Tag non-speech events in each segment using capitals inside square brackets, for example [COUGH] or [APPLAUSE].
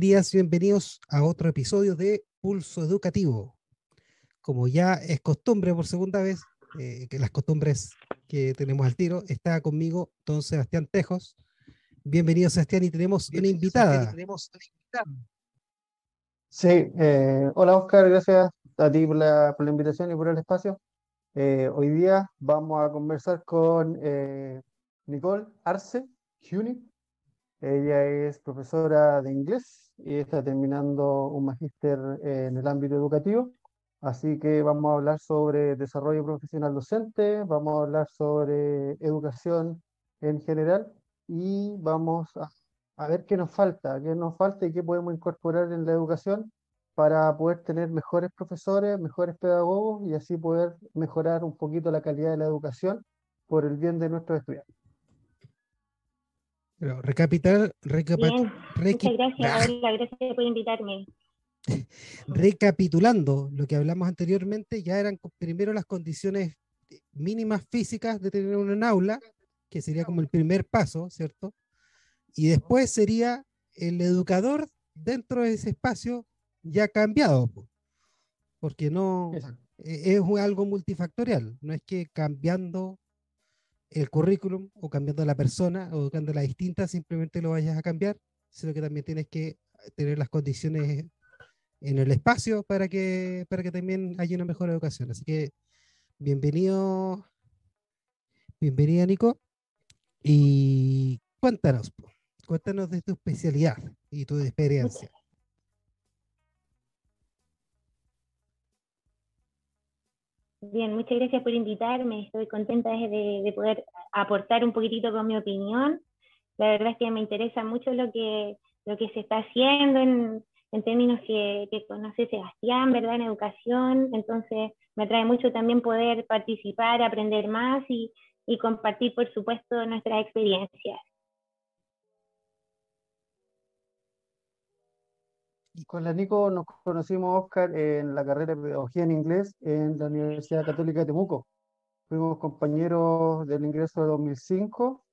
Bienvenidas, bienvenidos a otro episodio de Pulso Educativo. Como ya es costumbre por segunda vez, eh, que las costumbres que tenemos al tiro, está conmigo don Sebastián Tejos. Bienvenido Sebastián y tenemos una invitada. Sí, eh, hola Oscar, gracias a ti por la, por la, invitación y por el espacio. Eh, hoy día vamos a conversar con Nicole Arce Juni. Ella es profesora de inglés y está terminando un magíster en el ámbito educativo. Así que vamos a hablar sobre desarrollo profesional docente, vamos a hablar sobre educación en general y vamos a, a ver qué nos falta, qué nos falta y qué podemos incorporar en la educación para poder tener mejores profesores, mejores pedagogos y así poder mejorar un poquito la calidad de la educación por el bien de nuestros estudiantes. Pero recapitar, Bien, muchas gracias, Hola, gracias por invitarme. [LAUGHS] Recapitulando lo que hablamos anteriormente, ya eran primero las condiciones mínimas físicas de tener un aula, que sería como el primer paso, ¿cierto? Y después sería el educador dentro de ese espacio ya cambiado, porque no e, es algo multifactorial, no es que cambiando el currículum o cambiando la persona o cambiando la distinta, simplemente lo vayas a cambiar, sino que también tienes que tener las condiciones en el espacio para que, para que también haya una mejor educación. Así que bienvenido, bienvenida Nico. Y cuéntanos, cuéntanos de tu especialidad y tu experiencia. Bien, muchas gracias por invitarme. Estoy contenta de, poder aportar un poquitito con mi opinión. La verdad es que me interesa mucho lo que, lo que se está haciendo en, términos que, conoce Sebastián, ¿verdad? En educación. Entonces, me atrae mucho también poder participar, aprender más y, y compartir, por supuesto, nuestras experiencias. Con la Nico nos conocimos, Oscar, en la carrera de Pedagogía en Inglés en la Universidad Católica de Temuco. Fuimos compañeros del ingreso de 2005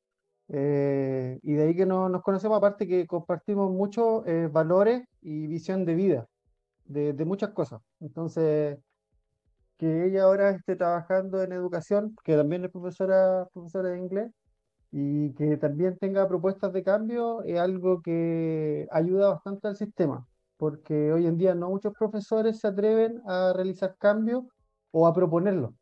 eh, y de ahí que nos conocemos, aparte que compartimos muchos eh, valores y visión de vida, de, de, muchas cosas. Entonces, que ella ahora esté trabajando en educación, que también es profesora, profesora de inglés, y que también tenga propuestas de cambio, es algo que ayuda bastante al sistema porque hoy en día no muchos profesores se atreven a realizar cambios o a proponerlos,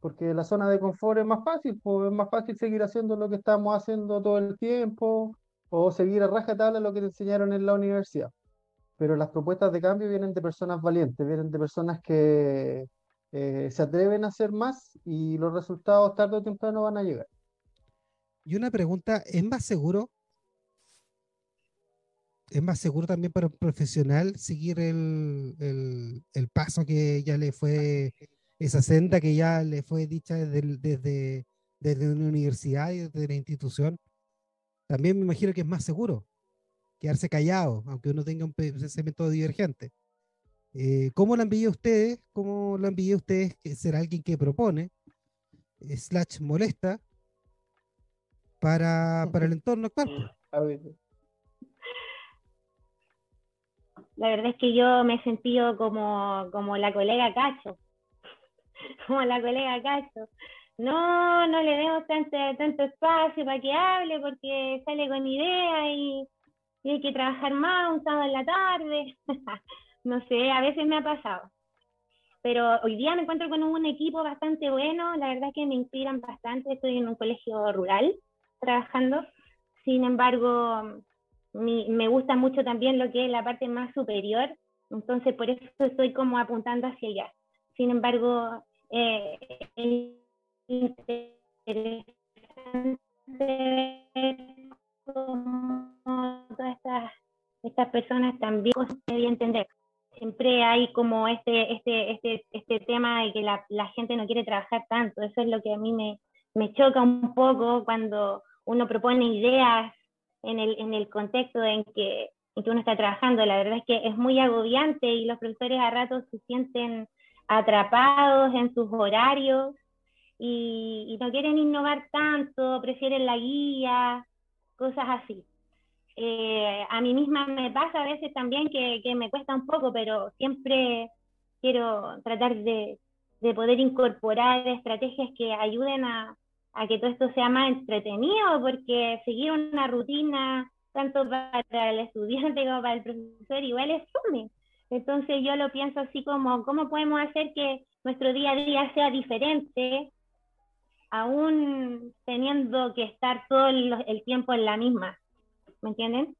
porque la zona de confort es más fácil, pues es más fácil seguir haciendo lo que estamos haciendo todo el tiempo o seguir a rajatabla lo que te enseñaron en la universidad. Pero las propuestas de cambio vienen de personas valientes, vienen de personas que eh, se atreven a hacer más y los resultados tarde o temprano van a llegar. Y una pregunta, ¿es más seguro es más seguro también para un profesional seguir el, el, paso que ya le fue, esa senda que ya le fue dicha desde, desde, desde una universidad y desde la institución. También me imagino que es más seguro quedarse callado, aunque uno tenga un pensamiento divergente. Eh, ¿Cómo lo han vivido ustedes? ¿Cómo lo han vivido ustedes ser alguien que propone, slash molesta, para, para el [LAUGHS] entorno actual? La verdad es que yo me he sentido como, como la colega Cacho, [LAUGHS] como la colega Cacho. No, no le demos tanto, tanto espacio para que hable porque sale con ideas y, hay que trabajar más un sábado en la tarde. [LAUGHS] no sé, a veces me ha pasado. Pero hoy día me encuentro con un equipo bastante bueno, la verdad es que me inspiran bastante, estoy en un colegio rural trabajando. Sin embargo, me gusta mucho también lo que es la parte más superior, entonces por eso estoy como apuntando hacia allá. Sin embargo, eh, es interesante como todas estas, estas personas también deben entender. Siempre hay como este, este, este, este tema de que la, la, gente no quiere trabajar tanto. Eso es lo que a mí me, me choca un poco cuando uno propone ideas en el, en el contexto en que, en que uno está trabajando. La verdad es que es muy agobiante y los profesores a ratos se sienten atrapados en sus horarios y, no quieren innovar tanto, prefieren la guía, cosas así. eh, a mí misma me pasa a veces también que, que, me cuesta un poco, pero siempre quiero tratar de, de poder incorporar estrategias que ayuden a, a, que todo esto sea más entretenido, porque seguir una rutina, tanto para el estudiante [LAUGHS] como para el profesor, igual es fome. Entonces yo lo pienso así como, ¿cómo podemos hacer que nuestro día a día sea diferente, aún teniendo que estar todo el tiempo en la misma? ¿Me entienden?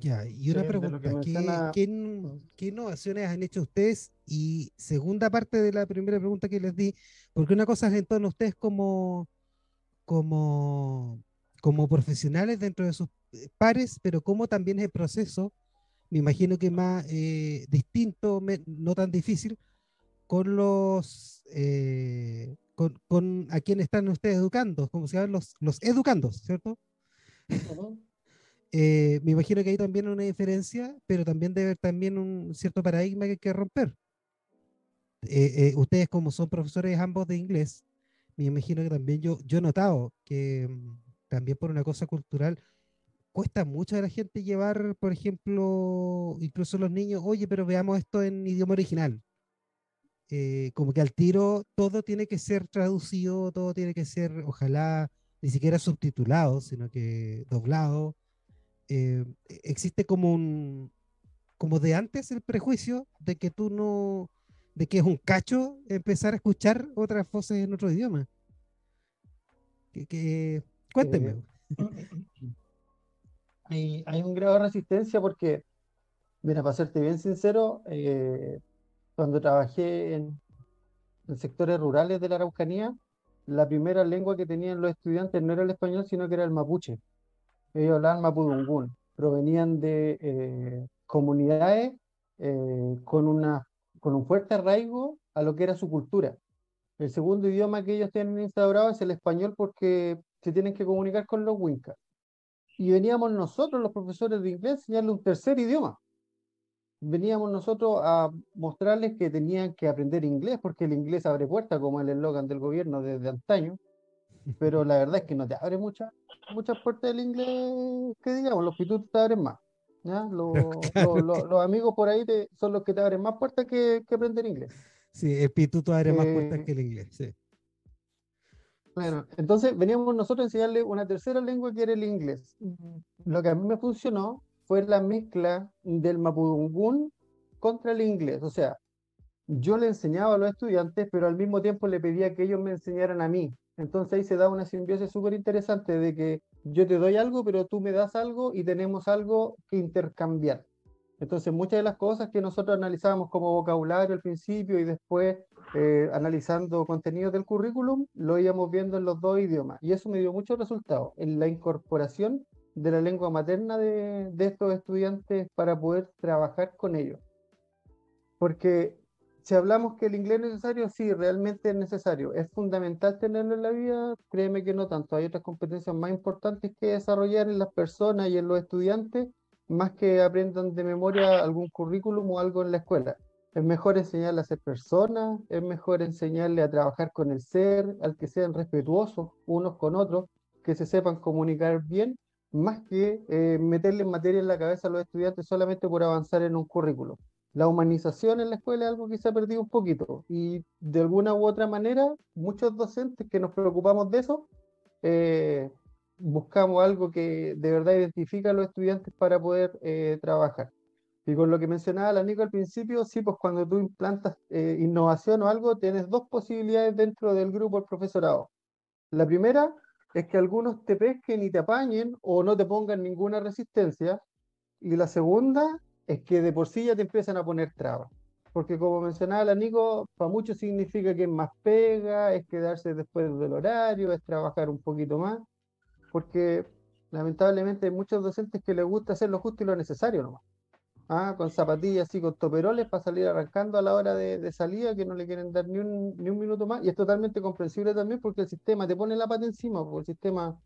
Ya, y una pregunta, ¿qué, innovaciones han hecho ustedes? Y segunda parte de la primera pregunta que les di, porque una cosa es en torno a ustedes como, como, como profesionales dentro de sus eh, pares, pero cómo también es el proceso, me imagino que más eh, distinto, no tan difícil, con los eh, con, con, a quienes están ustedes educando, como se llaman los, los educandos, ¿cierto? [LAUGHS] Eh, me imagino que hay también una diferencia, pero también debe haber también un cierto paradigma que hay que romper. Eh, eh, ustedes como son profesores ambos de inglés, me imagino que también yo, yo he notado que mm, también por una cosa cultural cuesta mucho a la gente llevar, por ejemplo, incluso los niños, oye, pero veamos esto en idioma original. como que al tiro todo tiene que ser traducido, todo tiene que ser, ojalá, ni siquiera subtitulado, sino que doblado eh, existe como un, como de antes el prejuicio de que tú no, de que es un cacho empezar a escuchar otras voces en otro idioma. Que, cuénteme. Eh, [COUGHS] hay, un grado de resistencia porque, mira, para serte bien sincero, eh, cuando trabajé en, sectores rurales de la Araucanía, la primera lengua que tenían los estudiantes no era el español, sino que era el mapuche ellos hablaban mapudungún, provenían de eh, comunidades con, una, con un fuerte arraigo a lo que era su cultura. El segundo idioma que ellos tienen instaurado es el español porque se tienen que comunicar con los wincas. Y veníamos nosotros, los profesores de inglés, a enseñarles un tercer idioma. Veníamos nosotros a mostrarles que tenían que aprender inglés porque el inglés abre puertas, como el eslogan del gobierno desde antaño pero la verdad es que no te abre muchas muchas puertas del inglés que digamos, los pitutos te abren más. ¿Ya? Los, [LAUGHS] los, amigos por ahí te, son los que te abren más puertas que, que aprender inglés. Sí, el pituto abre más puertas eh, que el inglés, sí. Bueno, entonces veníamos nosotros a enseñarle una tercera lengua que era el inglés. Lo que a mí me funcionó fue la mezcla del mapudungún contra el inglés. O sea, yo le enseñaba a los estudiantes, pero al mismo tiempo le pedía que ellos me enseñaran a mí. Entonces ahí se da una simbiosis súper interesante de que yo te doy algo, pero tú me das algo y tenemos algo que intercambiar. Entonces muchas de las cosas que nosotros analizábamos como vocabulario al principio y después eh, analizando contenidos del currículum, lo íbamos viendo en los dos idiomas. Y eso me dio muchos resultados en la incorporación de la lengua materna de, de estos estudiantes para poder trabajar con ellos. Porque si hablamos que el inglés es necesario, sí, realmente es necesario. ¿Es fundamental tenerlo en la vida? Créeme que no tanto. Hay otras competencias más importantes que desarrollar en las personas y en los estudiantes, más que aprendan de memoria algún currículum o algo en la escuela. Es mejor enseñarle a ser personas, es mejor enseñarle a trabajar con el ser, al que sean respetuosos unos con otros, que se sepan comunicar bien, más que eh, meterle materia en la cabeza a los estudiantes solamente por avanzar en un currículum la humanización en la escuela es algo que se ha perdido un poquito y de alguna u otra manera muchos docentes que nos preocupamos de eso eh, buscamos algo que de verdad identifica a los estudiantes para poder eh, trabajar. Y con lo que mencionaba la Nico al principio, sí, pues cuando tú implantas eh, innovación o algo, tienes dos posibilidades dentro del grupo del profesorado. La primera es que algunos te pesquen y te apañen o no te pongan ninguna resistencia. Y la segunda es que de por sí ya te empiezan a poner trabas. Porque como mencionaba la Nico, para muchos significa que es más pega, es quedarse después del horario, es trabajar un poquito más, porque lamentablemente hay muchos docentes que les gusta hacer lo justo y lo necesario nomás. Ah, con zapatillas y con toperoles para salir arrancando a la hora de, salida, que no le quieren dar ni un, ni un, minuto más. Y es totalmente comprensible también porque el sistema te pone la pata encima, porque el sistema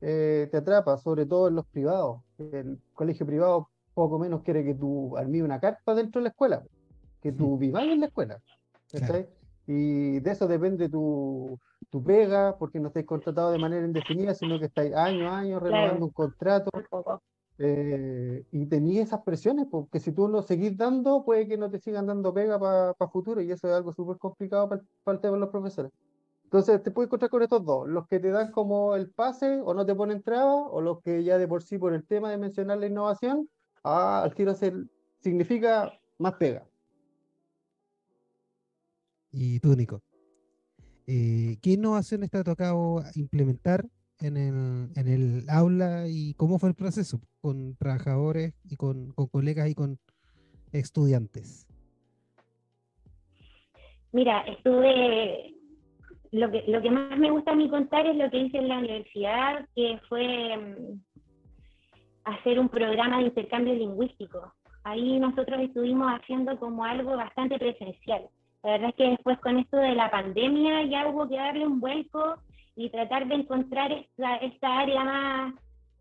eh, te atrapa, sobre todo en los privados. El colegio privado poco menos quiere que tú armes una carpa dentro de la escuela, que tú [LAUGHS] vivas en la escuela. y de eso depende tu, tu pega, porque no estáis contratados de manera indefinida, sino que estáis año a año renovando un contrato. Eh, y tenías esas presiones, porque si tú no seguís dando, puede que no te sigan dando pega para futuro, y eso es algo súper complicado para el tema de los profesores. Entonces te puedes encontrar con estos dos, los que te dan como el pase o no te ponen trabas, o los que ya de por sí por el tema de mencionar la innovación, ah, al tiro hacer, significa más pega. Y tú, Nico, eh, ¿qué innovaciones te ha tocado implementar en el, en el aula y cómo fue el proceso con trabajadores y con, con colegas y con estudiantes? Mira, estuve lo que, lo que más me gusta a mí contar es lo que hice en la universidad, que fue mm, hacer un programa de intercambio lingüístico. Ahí nosotros estuvimos haciendo como algo bastante presencial. La verdad es que después con esto de la pandemia ya hubo que darle un vuelco y tratar de encontrar esta, esta área más,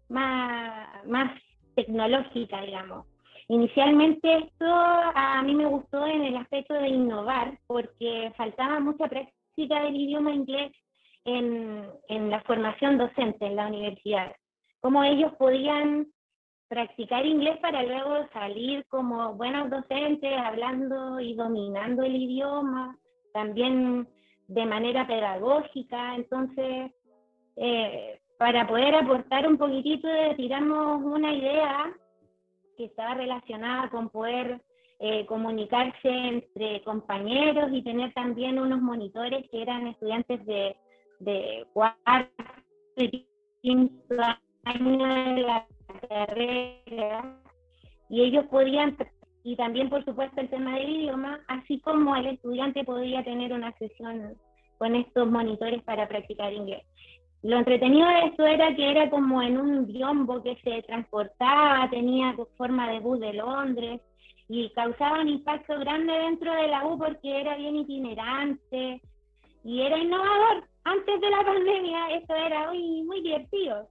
más, más tecnológica, digamos. Inicialmente esto a mí me gustó en el aspecto de innovar porque faltaba mucha práctica del idioma inglés en, en la formación docente en la universidad. Cómo ellos podían practicar inglés para luego salir como buenos docentes, hablando y dominando el idioma, también de manera pedagógica. Entonces, eh, para poder aportar un poquitito, tiramos una idea que estaba relacionada con poder eh, comunicarse entre compañeros y tener también unos monitores que eran estudiantes de, de cuarto y quinto la carrera y ellos podían, y también por supuesto el tema del idioma, así como el estudiante podía tener una sesión con estos monitores para practicar inglés. Lo entretenido de esto era que era como en un biombo que se transportaba, tenía forma de bus de Londres, y causaba un impacto grande dentro de la U porque era bien itinerante y era innovador. Antes de la pandemia esto era muy, muy divertido.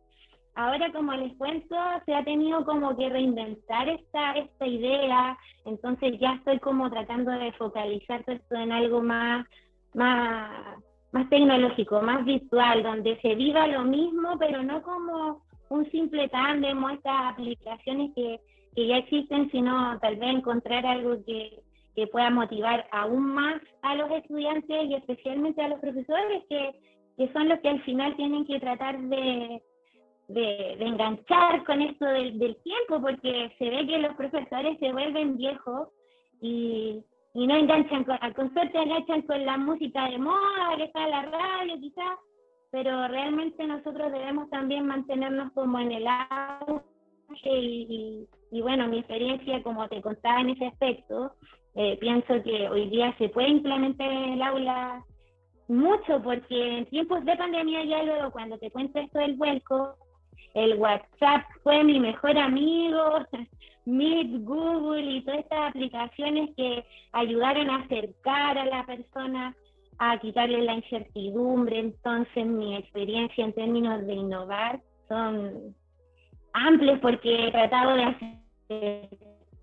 Ahora, como les cuento, se ha tenido como que reinventar esta, esta idea, entonces ya estoy como tratando de focalizar todo esto en algo más, más, más tecnológico, más virtual, donde se viva lo mismo, pero no como un simple tándem o estas aplicaciones que que ya existen, sino tal vez encontrar algo que, que pueda motivar aún más a los estudiantes y especialmente a los profesores, que, que son los que al final tienen que tratar de, de, enganchar con esto del, del, tiempo, porque se ve que los profesores se vuelven viejos y, y no enganchan, con, con suerte enganchan con la música de moda, que está en la radio quizás, pero realmente nosotros debemos también mantenernos como en el auge y, y bueno, mi experiencia, como te contaba en ese aspecto, eh, pienso que hoy día se puede implementar en el aula mucho, porque en tiempos de pandemia ya luego cuando te cuento esto del vuelco, el WhatsApp fue mi mejor amigo, [LAUGHS] Meet, Google y todas estas aplicaciones que ayudaron a acercar a la persona, a quitarle la incertidumbre. Entonces, mi experiencia en términos de innovar son amplios porque he tratado de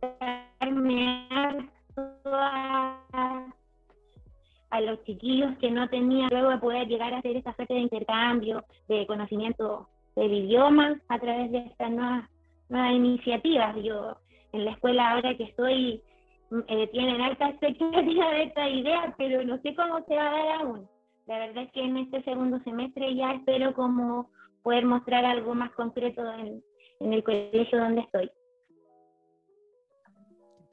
acercarme a, los chiquillos que no tenían luego de poder llegar a hacer esta suerte de intercambio de conocimiento del idioma a través de estas nuevas, nuevas iniciativas. Yo en la escuela ahora que estoy eh, tienen alta expectativa de esta idea, pero no sé cómo se va a dar aún. La verdad es que en este segundo semestre ya espero como poder mostrar algo más concreto en, en el colegio donde estoy.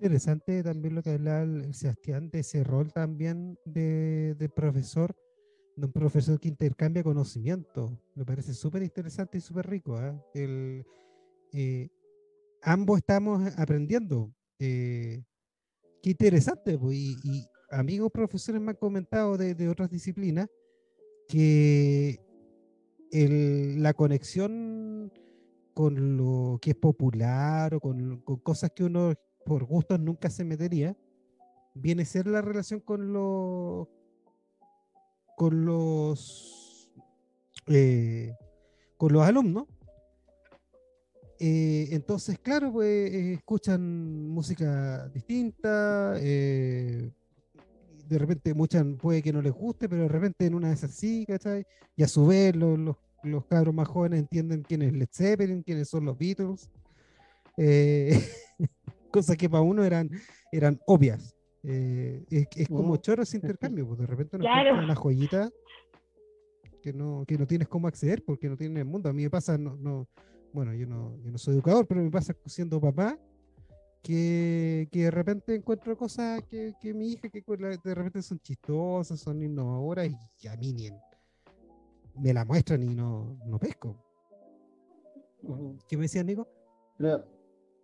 Interesante también lo que hablaba el Sebastián de ese rol también de, profesor, de un profesor que intercambia conocimiento. Me parece súper interesante y súper rico. ¿ah? Eh, ambos estamos aprendiendo. Eh, qué interesante. Pues, y, amigos profesores me han comentado de, otras disciplinas que la conexión con lo que es popular o con, cosas que uno por gustos nunca se metería, viene a ser la relación con los con los eh, con los alumnos. Eh, entonces, claro, pues escuchan música distinta, eh, de repente muchas puede que no les guste, pero de repente en una es así, ¿cachai? Y a su vez los, los, los cabros más jóvenes entienden quién es Led Zeppelin, quiénes son los Beatles. Eh, [LAUGHS] cosas que para uno eran, eran obvias. Eh, es, como choro ese [LAUGHS] intercambio, pues de repente uno claro. una joyita que no, que no tienes cómo acceder porque no tiene el mundo. A mí me pasa, no, no, bueno, yo no, yo no soy educador, pero me pasa siendo papá que, que de repente encuentro cosas que, que, mi hija que de repente son chistosas, son innovadoras y a mí ni me la muestran y no, no pesco. ¿Qué me decía Nico?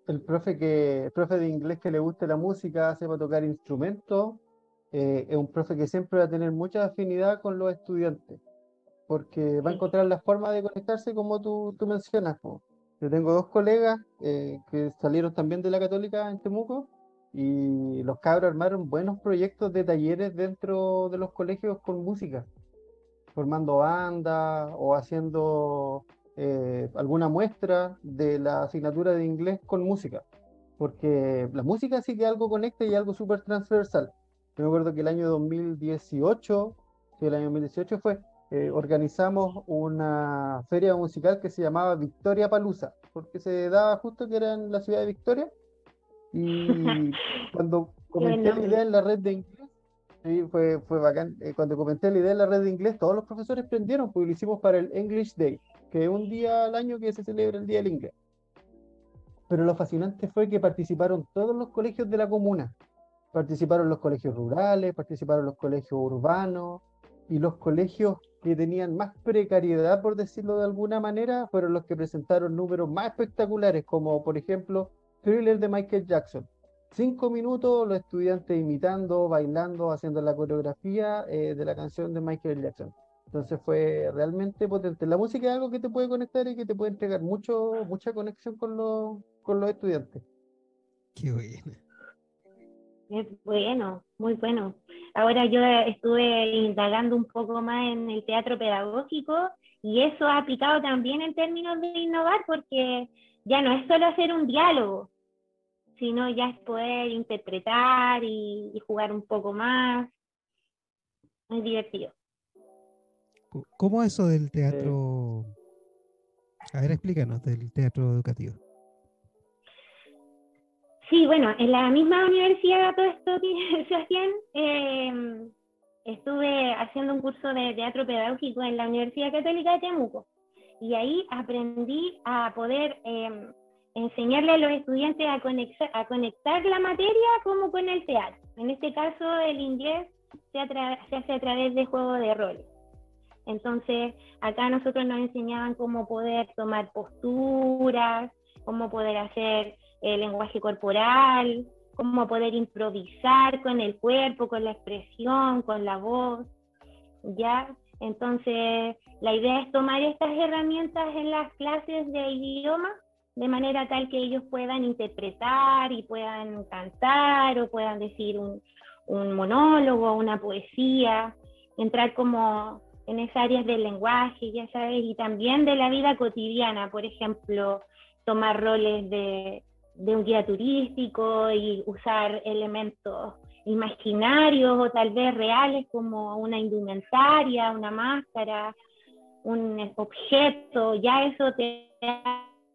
El profe que el profe de inglés que le guste la música, sepa tocar instrumentos, eh, es un profe que siempre va a tener mucha afinidad con los estudiantes porque va a encontrar la forma de conectarse como tú, tú mencionas. Yo tengo dos colegas eh, que salieron también de la católica en Temuco y los cabros armaron buenos proyectos de talleres dentro de los colegios con música, formando bandas o haciendo eh, alguna muestra de la asignatura de inglés con música, porque la música sí que algo conecta y algo súper transversal. Yo me acuerdo que el año 2018, que el año 2018 fue eh, organizamos una feria musical que se llamaba Victoria Palusa, porque se daba justo que era en la ciudad de Victoria. Y [LAUGHS] cuando comenté la idea en la red de inglés, sí, fue, fue bacán. Eh, cuando comenté la idea en la red de inglés, todos los profesores prendieron, porque lo hicimos para el English Day, que un día al año que se celebra el Día del Inglés. Pero lo fascinante fue que participaron todos los colegios de la comuna. Participaron los colegios rurales, participaron los colegios urbanos, y los colegios que tenían más precariedad, por decirlo de alguna manera, fueron los que presentaron números más espectaculares, como por ejemplo Thriller de Michael Jackson. Cinco minutos los estudiantes imitando, bailando, haciendo la coreografía eh, de la canción de Michael Jackson. Entonces fue realmente potente. La música es algo que te puede conectar y que te puede entregar mucho, mucha conexión con los, con los estudiantes. Qué bueno. Es bueno, muy bueno. Ahora yo estuve indagando un poco más en el teatro pedagógico y eso ha aplicado también en términos de innovar porque ya no es solo hacer un diálogo, sino ya es poder interpretar y, jugar un poco más. Muy divertido. ¿Cómo eso del teatro? A ver, explícanos del teatro educativo. Sí, bueno, en la misma universidad, todo esto que [LAUGHS] se hacían, eh, estuve haciendo un curso de teatro pedagógico en la Universidad Católica de Temuco. Y ahí aprendí a poder eh, enseñarle a los estudiantes a conectar, a conectar la materia como con el teatro. En este caso, el inglés se, se hace a través de juegos de roles. Entonces, acá nosotros nos enseñaban cómo poder tomar posturas, cómo poder hacer el lenguaje corporal, cómo poder improvisar con el cuerpo, con la expresión, con la voz, ¿ya? Entonces, la idea es tomar estas herramientas en las clases de idioma de manera tal que ellos puedan interpretar y puedan cantar o puedan decir un monólogo, una poesía, entrar como en esas áreas del lenguaje, ya sabes, y también de la vida cotidiana, por ejemplo, tomar roles de, de un guía turístico y usar elementos imaginarios o tal vez reales como una indumentaria, una máscara, un objeto, ya eso te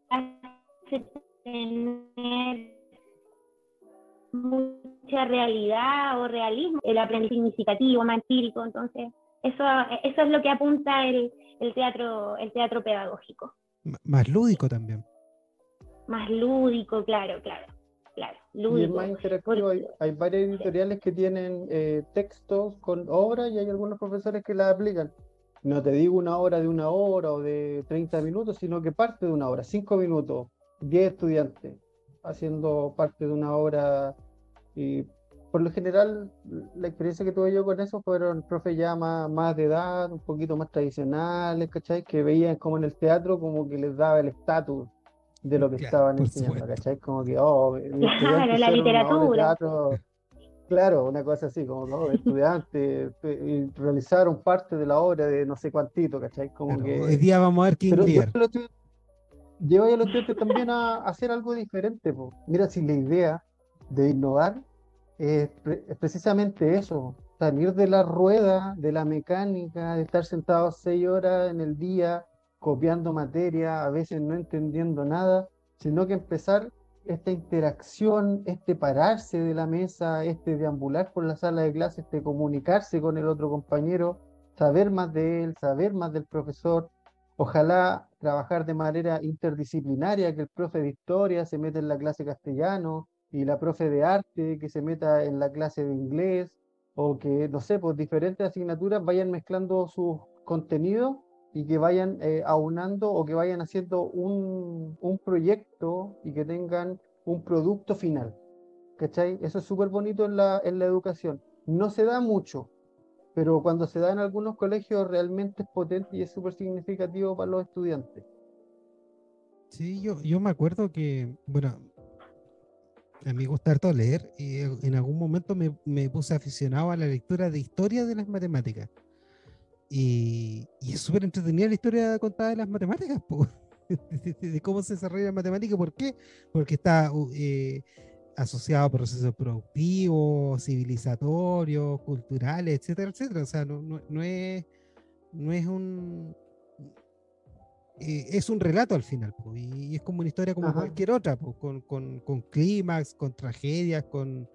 hace tener mucha realidad o realismo, el aprendizaje significativo, más empírico, entonces eso, eso es lo que apunta el, el teatro, el teatro pedagógico. más lúdico también más lúdico, claro, claro. Claro, lúdico. Y es más interactivo. Hay, varias editoriales que tienen eh, textos con obras y hay algunos profesores que las aplican. No te digo una hora de una hora o de 30 minutos, sino que parte de una hora, 5 minutos, 10 estudiantes haciendo parte de una obra. Y por lo general, la experiencia que tuve yo con eso fueron profes ya más, más de edad, un poquito más tradicionales, ¿cachai? Que veían como en el teatro como que les daba el estatus de lo que estaban enseñando, ¿cachai? Como que, oh, [LAUGHS] claro, la literatura. claro, una cosa así, como ¿no? estudiantes realizaron parte de la obra de no sé cuantito, ¿cachai? Como que, hoy día vamos a ver quién Lleva a los estudiantes también a, hacer algo diferente. Mira, si la idea de innovar es, precisamente eso, salir de la rueda, de la mecánica, de estar sentado seis horas en el día copiando materia, a veces no entendiendo nada, sino que empezar esta interacción, este pararse de la mesa, este deambular por la sala de clase, este comunicarse con el otro compañero, saber más de él, saber más del profesor, ojalá trabajar de manera interdisciplinaria, que el profe de historia se meta en la clase castellano y la profe de arte que se meta en la clase de inglés, o que, no sé, pues diferentes asignaturas vayan mezclando sus contenidos y que vayan eh, aunando o que vayan haciendo un, un, proyecto y que tengan un producto final. ¿Cachai? Eso es súper bonito en la, en la educación. No se da mucho, pero cuando se da en algunos colegios realmente es potente y es súper significativo para los estudiantes. Sí, yo, yo me acuerdo que, bueno, a mí me gusta harto leer y en algún momento me, me puse aficionado a la lectura de historia de las matemáticas. Y, es súper entretenida la historia contada de las matemáticas, [LAUGHS] de, cómo se desarrolla la matemática. ¿Por qué? Porque está eh, asociado a procesos productivos, civilizatorios, culturales, etcétera, etcétera. O sea, no, no, es, no es un... Eh, es un relato al final, y, es como una historia como cualquier otra, con, con, con clímax, con tragedias, con,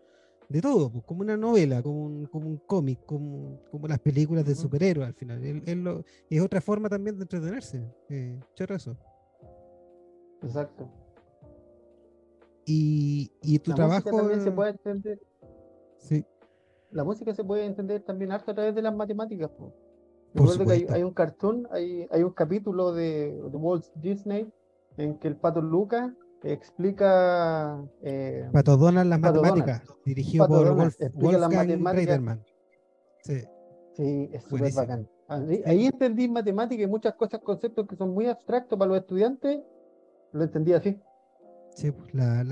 de todo, pues, como una novela, como un, como un cómic, como, como las películas de superhéroes al final. es otra forma también de entretenerse. Eh, eso. Exacto. Y, y tu trabajo. también se puede entender. Sí. La música se puede entender también harto a través de las matemáticas. Recuerdo que hay, un cartoon, hay, hay un capítulo de, de Walt Disney en que el pato Lucas explica. Eh, Pato Donald las matemáticas, dirigido por Wolfgang Sí. sí, es súper bacán. Ahí, entendí matemáticas y muchas cosas, conceptos que son muy abstractos para los estudiantes, lo entendí así. Sí, pues, las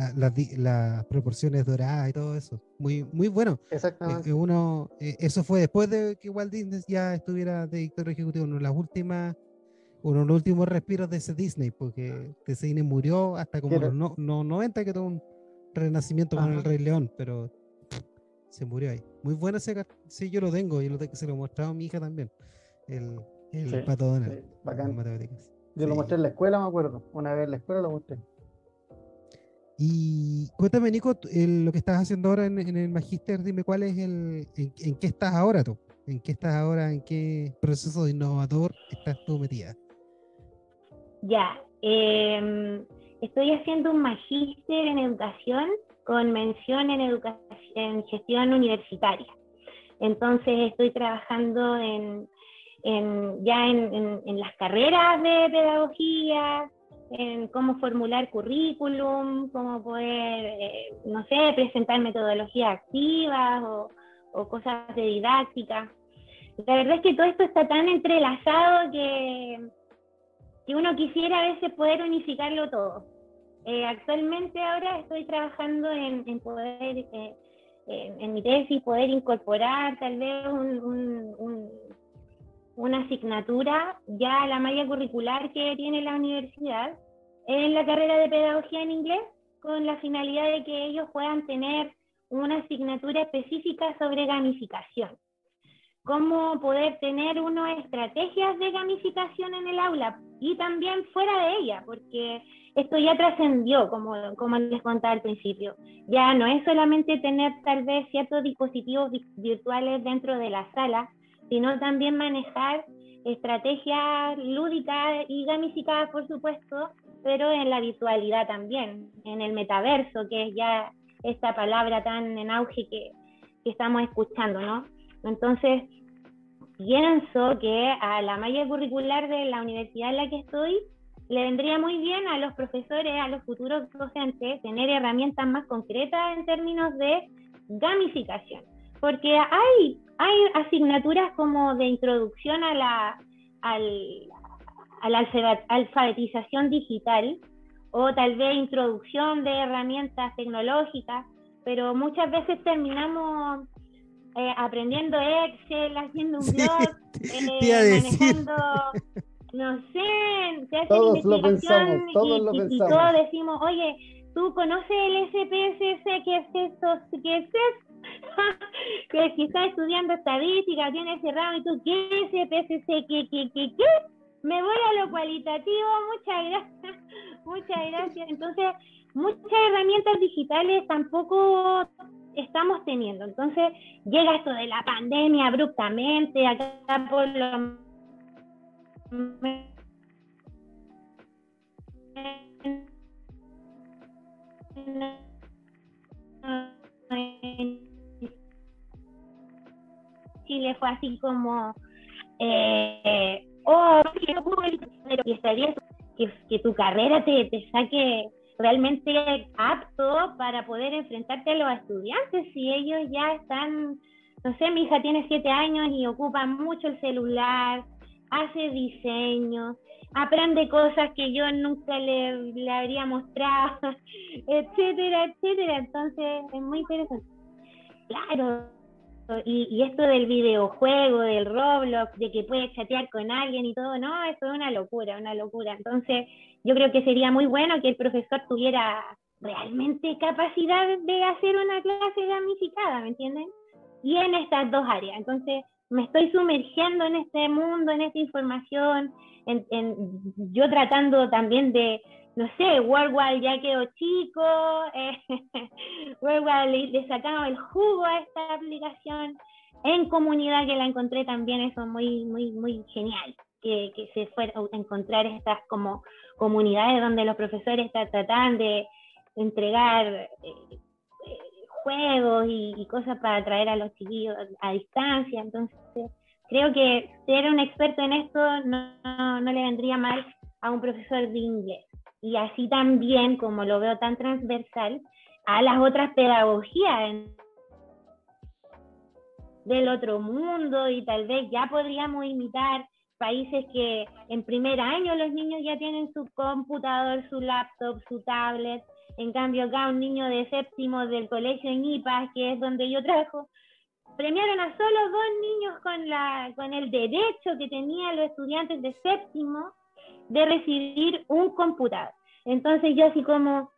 la, proporciones doradas y todo eso. Muy, muy bueno. Exactamente. Eh, uno, eh, eso fue después de que Walt Disney ya estuviera de director ejecutivo. Una de las últimas uno de los últimos respiros de ese Disney, porque Disney murió hasta como los no, no 90, que tuvo un renacimiento con el Rey León, pero se murió ahí. Muy bueno ese sí, yo lo tengo, y lo que se lo he mostrado a mi hija también. El, el pato Donald. bacán. Yo lo mostré en la escuela, me acuerdo. Una vez en la escuela lo mostré. Y cuéntame, Nico, lo que estás haciendo ahora en, el Magister, dime cuál es el. En, en, qué estás ahora tú? ¿En qué estás ahora? ¿En qué proceso de innovador estás tú metida? Ya, em, estoy haciendo un magíster en educación con mención en, educación, en gestión universitaria. Entonces estoy trabajando en, ya en, las carreras de pedagogía, en cómo formular currículum, cómo poder, eh, no sé, presentar metodologías activas o, o cosas de didáctica. La verdad es que todo esto está tan entrelazado que que uno quisiera a veces poder unificarlo todo. Eh, actualmente ahora estoy trabajando en, poder, eh, en mi tesis, poder incorporar tal vez una asignatura ya a la malla curricular que tiene la universidad en la carrera de pedagogía en inglés, con la finalidad de que ellos puedan tener una asignatura específica sobre gamificación cómo poder tener unas estrategias de gamificación en el aula y también fuera de ella, porque esto ya trascendió, como, como les contaba al principio. Ya no es solamente tener tal vez ciertos dispositivos virtuales dentro de la sala, sino también manejar estrategias lúdicas y gamificadas, por supuesto, pero en la virtualidad también, en el metaverso, que es ya esta palabra tan en auge que, que estamos escuchando, ¿no? Entonces, pienso que a la malla curricular de la universidad en la que estoy le vendría muy bien a los profesores, a los futuros docentes, tener herramientas más concretas en términos de gamificación. Porque hay, hay asignaturas como de introducción a la, a la alfabetización digital o tal vez introducción de herramientas tecnológicas, pero muchas veces terminamos eh, aprendiendo Excel, haciendo un blog, [LAUGHS] eh, manejando, no sé, te todos lo pensamos, todos y, lo pensamos. y todos decimos, oye, ¿tú conoces el SPSS? ¿Qué es esto? ¿Qué es esto? [LAUGHS] que si estás estudiando estadística, tienes cerrado y tú, ¿qué ese PSC? ¿Qué, qué, qué, qué? Me voy a lo cualitativo, muchas gracias, [LAUGHS] muchas gracias. Entonces, muchas herramientas digitales tampoco estamos teniendo. Entonces, llega esto de la pandemia abruptamente, acá por lo Chile fue así como, eh, oh, y estaría que, que tu carrera te, te saque realmente apto para poder enfrentarte a los estudiantes si ellos ya están, no sé, mi hija tiene siete años y ocupa mucho el celular, hace diseño, aprende cosas que yo nunca le, le habría mostrado, [LAUGHS] etcétera, etcétera. Entonces es muy interesante. Claro, y, y, esto del videojuego, del Roblox, de que puedes chatear con alguien y todo, no, eso es una locura, una locura. Entonces, yo creo que sería muy bueno que el profesor tuviera realmente capacidad de hacer una clase gamificada, ¿me entienden? Y en estas dos áreas. Entonces, me estoy sumergiendo en este mundo, en esta información, en, en yo tratando también de, no sé, WordWall ya quedó chico, eh, [LAUGHS] WordWall le, le el jugo a esta aplicación, en comunidad que la encontré también, eso muy, muy, muy genial, que, que se fuera a encontrar estas como comunidades donde los profesores tratan de entregar eh, juegos y, y, cosas para atraer a los chiquillos a, a distancia, entonces creo que ser un experto en esto no, no, no le vendría mal a un profesor de inglés y así también, como lo veo tan transversal, a las otras pedagogías del otro mundo y tal vez ya podríamos imitar países que en primer año los niños ya tienen su computador, su laptop, su tablet. En cambio, acá un niño de séptimo del colegio en IPAS, que es donde yo trabajo, premiaron a solo dos niños con, la, con el derecho que tenían los estudiantes de séptimo de recibir un computador. Entonces yo así como,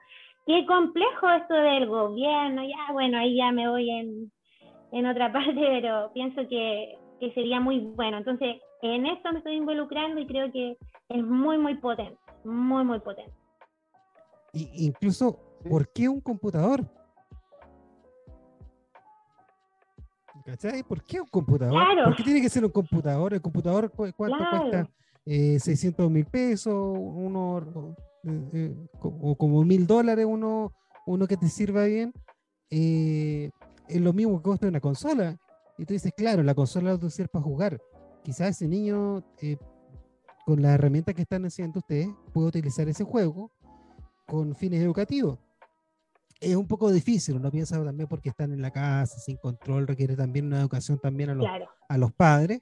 qué complejo esto del gobierno, ya bueno, ahí ya me voy en, en otra [LAUGHS] parte, pero pienso que, que, sería muy bueno. Entonces, en esto me estoy involucrando y creo que es muy, muy potente, muy, muy potente. Y incluso, ¿por qué un computador? ¿Cachai? ¿Por qué un computador? Claro. ¿Por qué tiene que ser un computador? ¿El computador cu cuánto Claro. cuesta? Eh, 600 mil pesos, uno, eh, eh, o como mil dólares, uno, uno que te sirva bien. eh, es lo mismo que cuesta una consola. Y tú dices, claro, la consola la usar para jugar. Quizás ese niño, eh, con las herramientas que están haciendo ustedes, puede utilizar ese juego con fines educativos. Es un poco difícil, uno piensa también porque están en la casa, sin control, requiere también una educación también a los, Claro, a los padres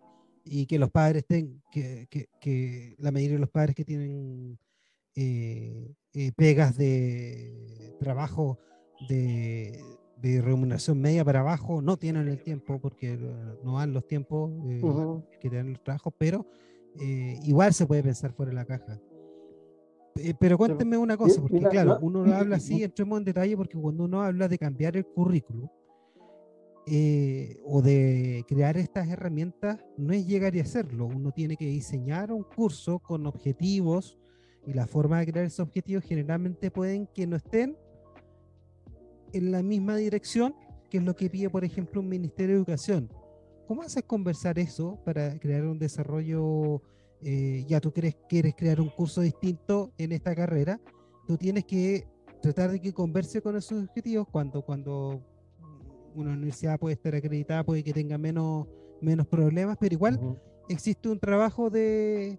y que los padres estén, que, que, que la mayoría de los padres que tienen eh, eh, pegas de trabajo de, de remuneración media para abajo no tienen el tiempo porque eh, no dan los tiempos eh, Ujú. que tienen los trabajos, pero eh, igual se puede pensar fuera de la caja. Eh, Pero cuéntenme una cosa, porque claro, no- uno lo habla así, entremos en detalle, porque cuando uno habla de cambiar el currículum eh, o de crear estas herramientas, no es llegar y hacerlo. Uno tiene que diseñar un curso con objetivos y la forma de crear esos objetivos generalmente pueden que no estén en la misma dirección que es lo que pide, por ejemplo, un Ministerio de Educación. ¿Cómo haces conversar eso para crear un desarrollo? eh, ya tú quieres, quieres crear un curso distinto en esta carrera, tú tienes que tratar de que converse con esos objetivos cuando, cuando una universidad puede estar acreditada, puede que tenga menos, menos problemas, pero igual existe un trabajo de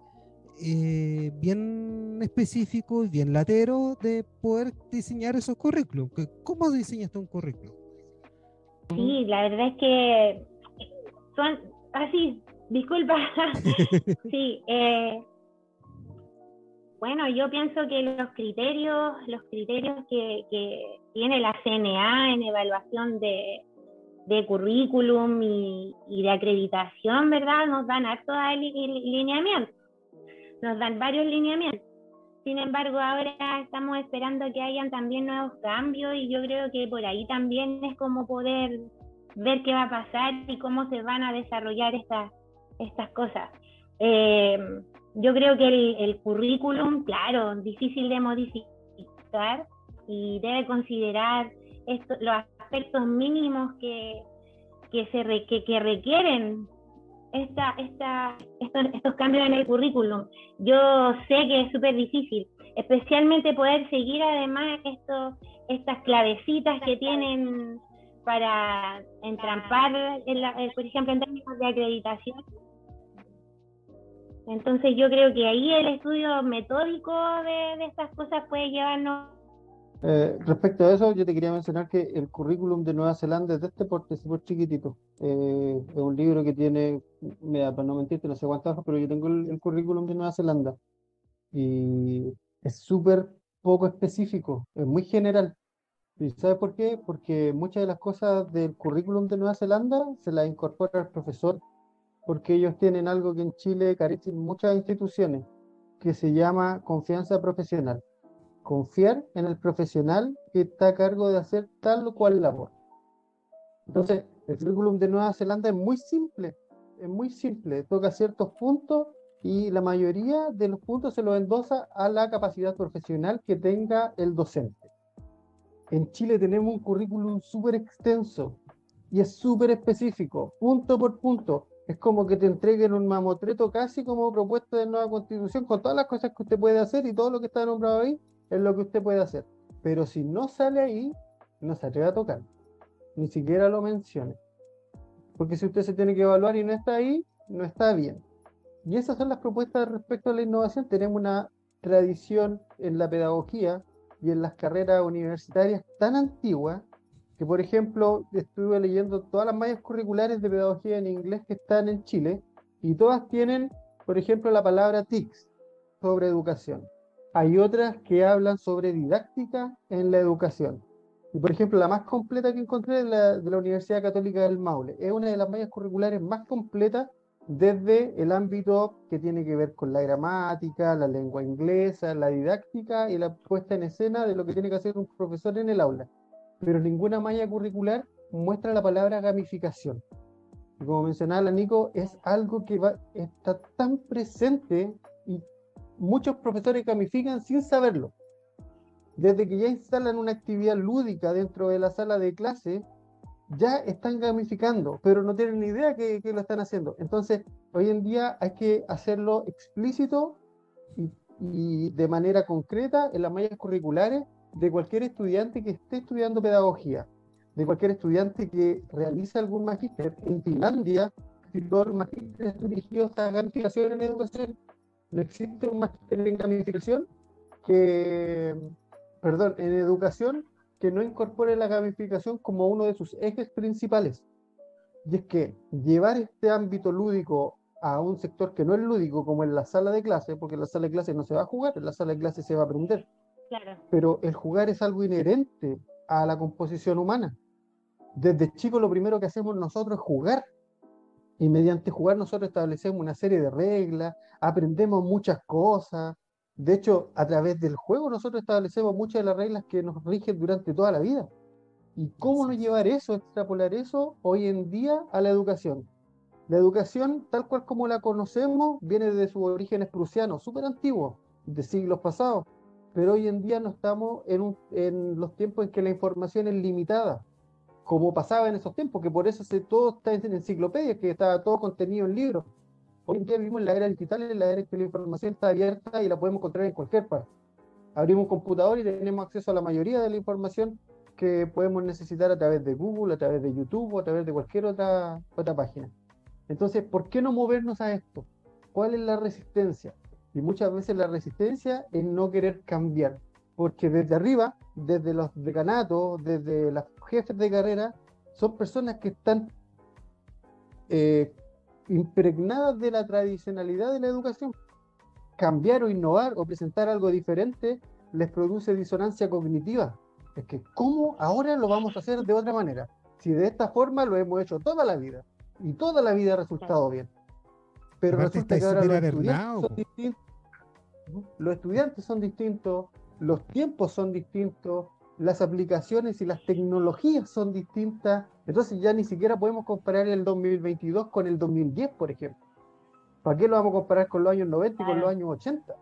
eh, bien específico y bien latero de poder diseñar esos currículos. Que- ¿Cómo diseñas tú un currículum? sí, la verdad es que son así, disculpa. [LAUGHS] Sí, eh, bueno, yo pienso que los criterios, los criterios que, que tiene la CNA en evaluación de, de currículum y, de acreditación, ¿verdad? Nos dan hartos ali- li- lineamientos, nos dan varios lineamientos. Sin embargo, ahora estamos esperando que hayan también nuevos cambios y yo creo que por ahí también es como poder ver qué va a pasar y cómo se van a desarrollar estas, estas cosas. Eh, yo creo que el, el, currículum, claro, difícil de modificar y debe considerar esto, los aspectos mínimos que, que, se que, requieren esta, esta, estos, estos cambios en el currículum. Yo sé que es súper difícil, especialmente poder seguir además estos, estas clavecitas que tienen para entrampar, por ejemplo, en términos de acreditación. Entonces yo creo que ahí el estudio metódico de, de estas cosas puede llevarnos eh, respecto a eso, yo te quería mencionar que el currículum de Nueva Zelanda es de este porte, súper chiquitito. Eh, es un libro que tiene, mira, para no mentirte, no sé cuántas hojas, pero yo tengo el, currículum de Nueva Zelanda. Y es súper poco específico, es muy general. ¿Y sabes por qué? Porque muchas de las cosas del currículum de Nueva Zelanda se las incorpora el profesor, porque ellos tienen algo que en Chile carecen muchas instituciones, que se llama confianza profesional confiar en el profesional que está a cargo de hacer tal o cual labor. Entonces, el currículum de Nueva Zelanda es muy simple, es muy simple, toca ciertos puntos y la mayoría de los puntos se los endosa a la capacidad profesional que tenga el docente. En Chile tenemos un currículum súper extenso y es súper específico, punto por punto. Es como que te entreguen un mamotreto casi como propuesta de nueva constitución con todas las cosas que usted puede hacer y todo lo que está nombrado ahí es lo que usted puede hacer. Pero si no sale ahí, no se atreve a tocar. Ni siquiera lo mencione. Porque si usted se tiene que evaluar y no está ahí, no está bien. Y esas son las propuestas respecto a la innovación. Tenemos una tradición en la pedagogía y en las carreras universitarias tan antigua que, por ejemplo, estuve leyendo todas las mallas curriculares de pedagogía en inglés que están en Chile y todas tienen, por ejemplo, la palabra TICS sobre educación. Hay otras que hablan sobre didáctica en la educación. Y por ejemplo, la más completa que encontré es la de la Universidad Católica del Maule. Es una de las mallas curriculares más completas desde el ámbito que tiene que ver con la gramática, la lengua inglesa, la didáctica y la puesta en escena de lo que tiene que hacer un profesor en el aula. Pero ninguna malla curricular muestra la palabra gamificación. Como mencionaba la Nico, es algo que va, está tan presente muchos profesores gamifican sin saberlo. Desde que ya instalan una actividad lúdica dentro de la sala de clase, ya están gamificando, pero no tienen ni idea que, que lo están haciendo. Entonces, hoy en día hay que hacerlo explícito y, y de manera concreta en las mallas curriculares de cualquier estudiante que esté estudiando pedagogía, de cualquier estudiante que realice algún magíster. En Finlandia, los magísteres dirigidos a gamificación en educación no existe un máster en gamificación que, perdón, en educación que no incorpore la gamificación como uno de sus ejes principales. Y es que llevar este ámbito lúdico a un sector que no es lúdico, como en la sala de clase, porque en la sala de clase no se va a jugar, en la sala de clase se va a aprender. Pero el jugar es algo inherente a la composición humana. Desde chico lo primero que hacemos nosotros es jugar y mediante jugar nosotros establecemos una serie de reglas, aprendemos muchas cosas. De hecho, a través del juego nosotros establecemos muchas de las reglas que nos rigen durante toda la vida. ¿Y cómo no llevar eso, extrapolar eso hoy en día a la educación? La educación, tal cual como la conocemos, viene de sus orígenes prusianos, súper antiguos, de siglos pasados. Pero hoy en día no estamos en, en los tiempos en que la información es limitada como pasaba en esos tiempos, que por eso se, todo está en enciclopedias, que está todo contenido en libros. Hoy en día vivimos en la era digital, en la era en que la información está abierta y la podemos encontrar en cualquier parte. Abrimos un computador y tenemos acceso a la mayoría de la información que podemos necesitar a través de Google, a través de YouTube o a través de cualquier otra, otra página. Entonces, ¿por qué no movernos a esto? ¿Cuál es la resistencia? Y muchas veces la resistencia es no querer cambiar, porque desde arriba, desde los decanatos, desde los jefes de carrera, son personas que están eh, impregnadas de la tradicionalidad de la educación. Cambiar o innovar o presentar algo diferente les produce disonancia cognitiva. Es que, ¿cómo ahora lo vamos a hacer de otra manera? Si de esta forma lo hemos hecho toda la vida y toda la vida ha resultado bien. Pero resulta que ahora los estudiantes son distintos. Los estudiantes son distintos, los tiempos son distintos, las aplicaciones y las tecnologías son distintas. Entonces ya ni siquiera podemos comparar el 2022 con el 2010, por ejemplo. ¿Para qué lo vamos a comparar con los años 90 y con los años 80?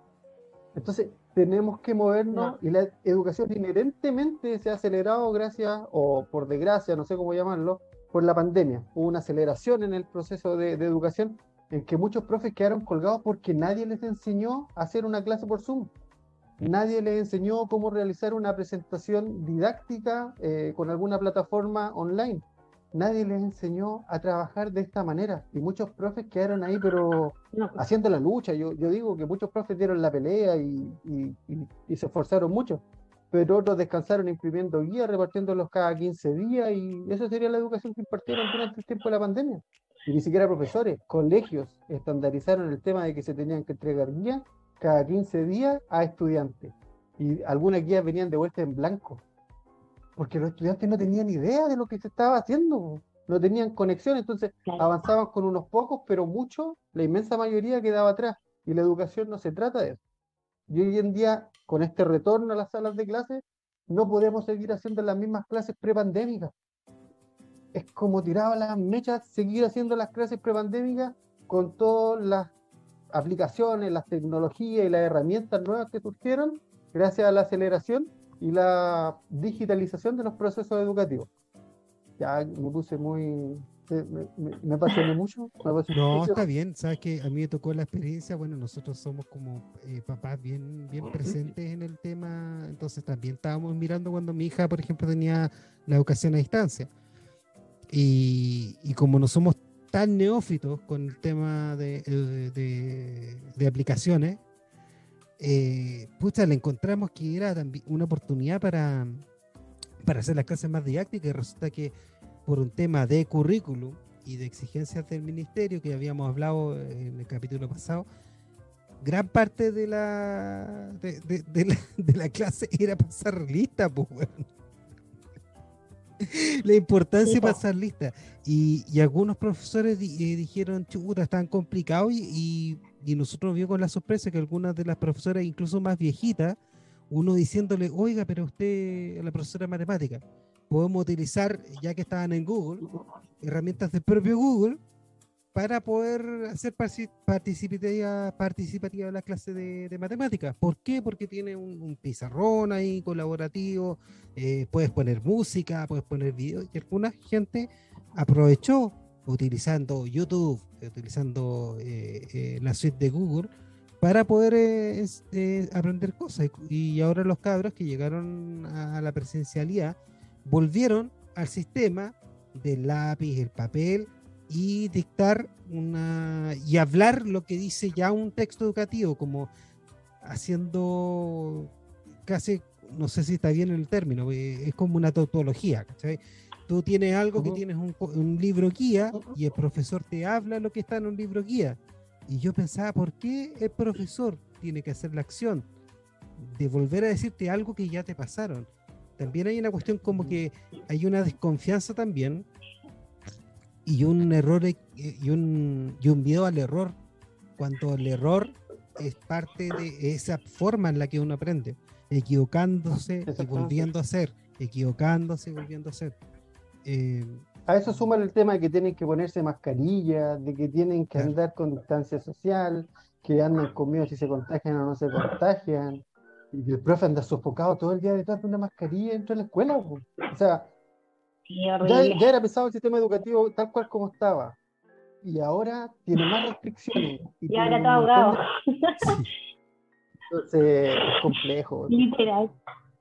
Entonces tenemos que movernos y la educación inherentemente se ha acelerado gracias, o por desgracia, no sé cómo llamarlo, por la pandemia. Hubo una aceleración en el proceso de, de educación en que muchos profes quedaron colgados porque nadie les enseñó a hacer una clase por Zoom. Nadie les enseñó cómo realizar una presentación didáctica eh, con alguna plataforma online. Nadie les enseñó a trabajar de esta manera. Y muchos profes quedaron ahí, pero haciendo la lucha. Yo, yo digo que muchos profes dieron la pelea y, y, se esforzaron mucho. Pero otros descansaron imprimiendo guías, repartiéndolos cada 15 días. Y eso sería la educación que impartieron durante el tiempo de la pandemia. Y ni siquiera profesores, colegios estandarizaron el tema de que se tenían que entregar guías cada 15 días a estudiantes. Y algunas guías venían de vuelta en blanco, porque los estudiantes no tenían idea de lo que se estaba haciendo, no tenían conexión, entonces avanzaban con unos pocos, pero muchos, la inmensa mayoría quedaba atrás. Y la educación no se trata de eso. Y hoy en día, con este retorno a las salas de clases, no podemos seguir haciendo las mismas clases prepandémicas. Es como tiraba las mechas seguir haciendo las clases prepandémicas con todas las aplicaciones, las tecnologías y las herramientas nuevas que surgieron gracias a la aceleración y la digitalización de los procesos educativos. Ya me puse muy... Me, me, apasioné mucho. no, está bien. Sabes que a mí me tocó la experiencia. Bueno, nosotros somos como eh, papás bien, bien presentes en el tema. Entonces también estábamos mirando cuando mi hija, por ejemplo, tenía la educación a distancia. Y, y como no somos tan neófitos con el tema de, eh, de, aplicaciones, eh, pucha, le encontramos que era una oportunidad para, para hacer las clases más didácticas y resulta que por un tema de currículum y de exigencias del ministerio que habíamos hablado en el capítulo pasado, gran parte de la, de, [LAUGHS] la, clase era pasar lista, pues, la importancia de pasar lista. Y, algunos profesores eh, dijeron, chuta, están complicados y, y, nosotros vimos con la sorpresa que algunas de las profesoras, incluso más viejitas, uno diciéndole, oiga, pero usted, la profesora de matemática, podemos utilizar, ya que estaban en Google, herramientas del propio Google para poder hacer participativa, la clase de, de matemáticas. ¿Por qué? Porque tiene un, pizarrón ahí colaborativo, eh, puedes poner música, puedes poner videos, y alguna gente aprovechó utilizando YouTube, utilizando eh, eh, la suite de Google para poder aprender cosas. Y ahora los cabros que llegaron a la presencialidad volvieron al sistema del lápiz, el papel y dictar una y hablar lo que dice ya un texto educativo, como haciendo casi, no sé si está bien el término, eh, es como una tautología, Tú tienes algo que tienes un, libro guía y el profesor te habla lo que está en un libro guía. Y yo pensaba, ¿por qué el profesor tiene que hacer la acción de volver a decirte algo que ya te pasaron? También hay una cuestión como que hay una desconfianza también y un error y un, y un miedo al error, cuando el error es parte de esa forma en la que uno aprende, equivocándose y volviendo a hacer, equivocándose y volviendo a hacer. Eh, a eso suma el tema de que tienen que ponerse mascarilla, de que tienen que andar con distancia social, que andan conmigo si se contagian o no se contagian. Y el profe anda sofocado todo el día detrás de una mascarilla dentro de la escuela. O sea, ya, era pesado el sistema educativo tal cual como estaba. Y ahora tiene más restricciones. Y, ahora está ahogado. Entonces es complejo. Literal.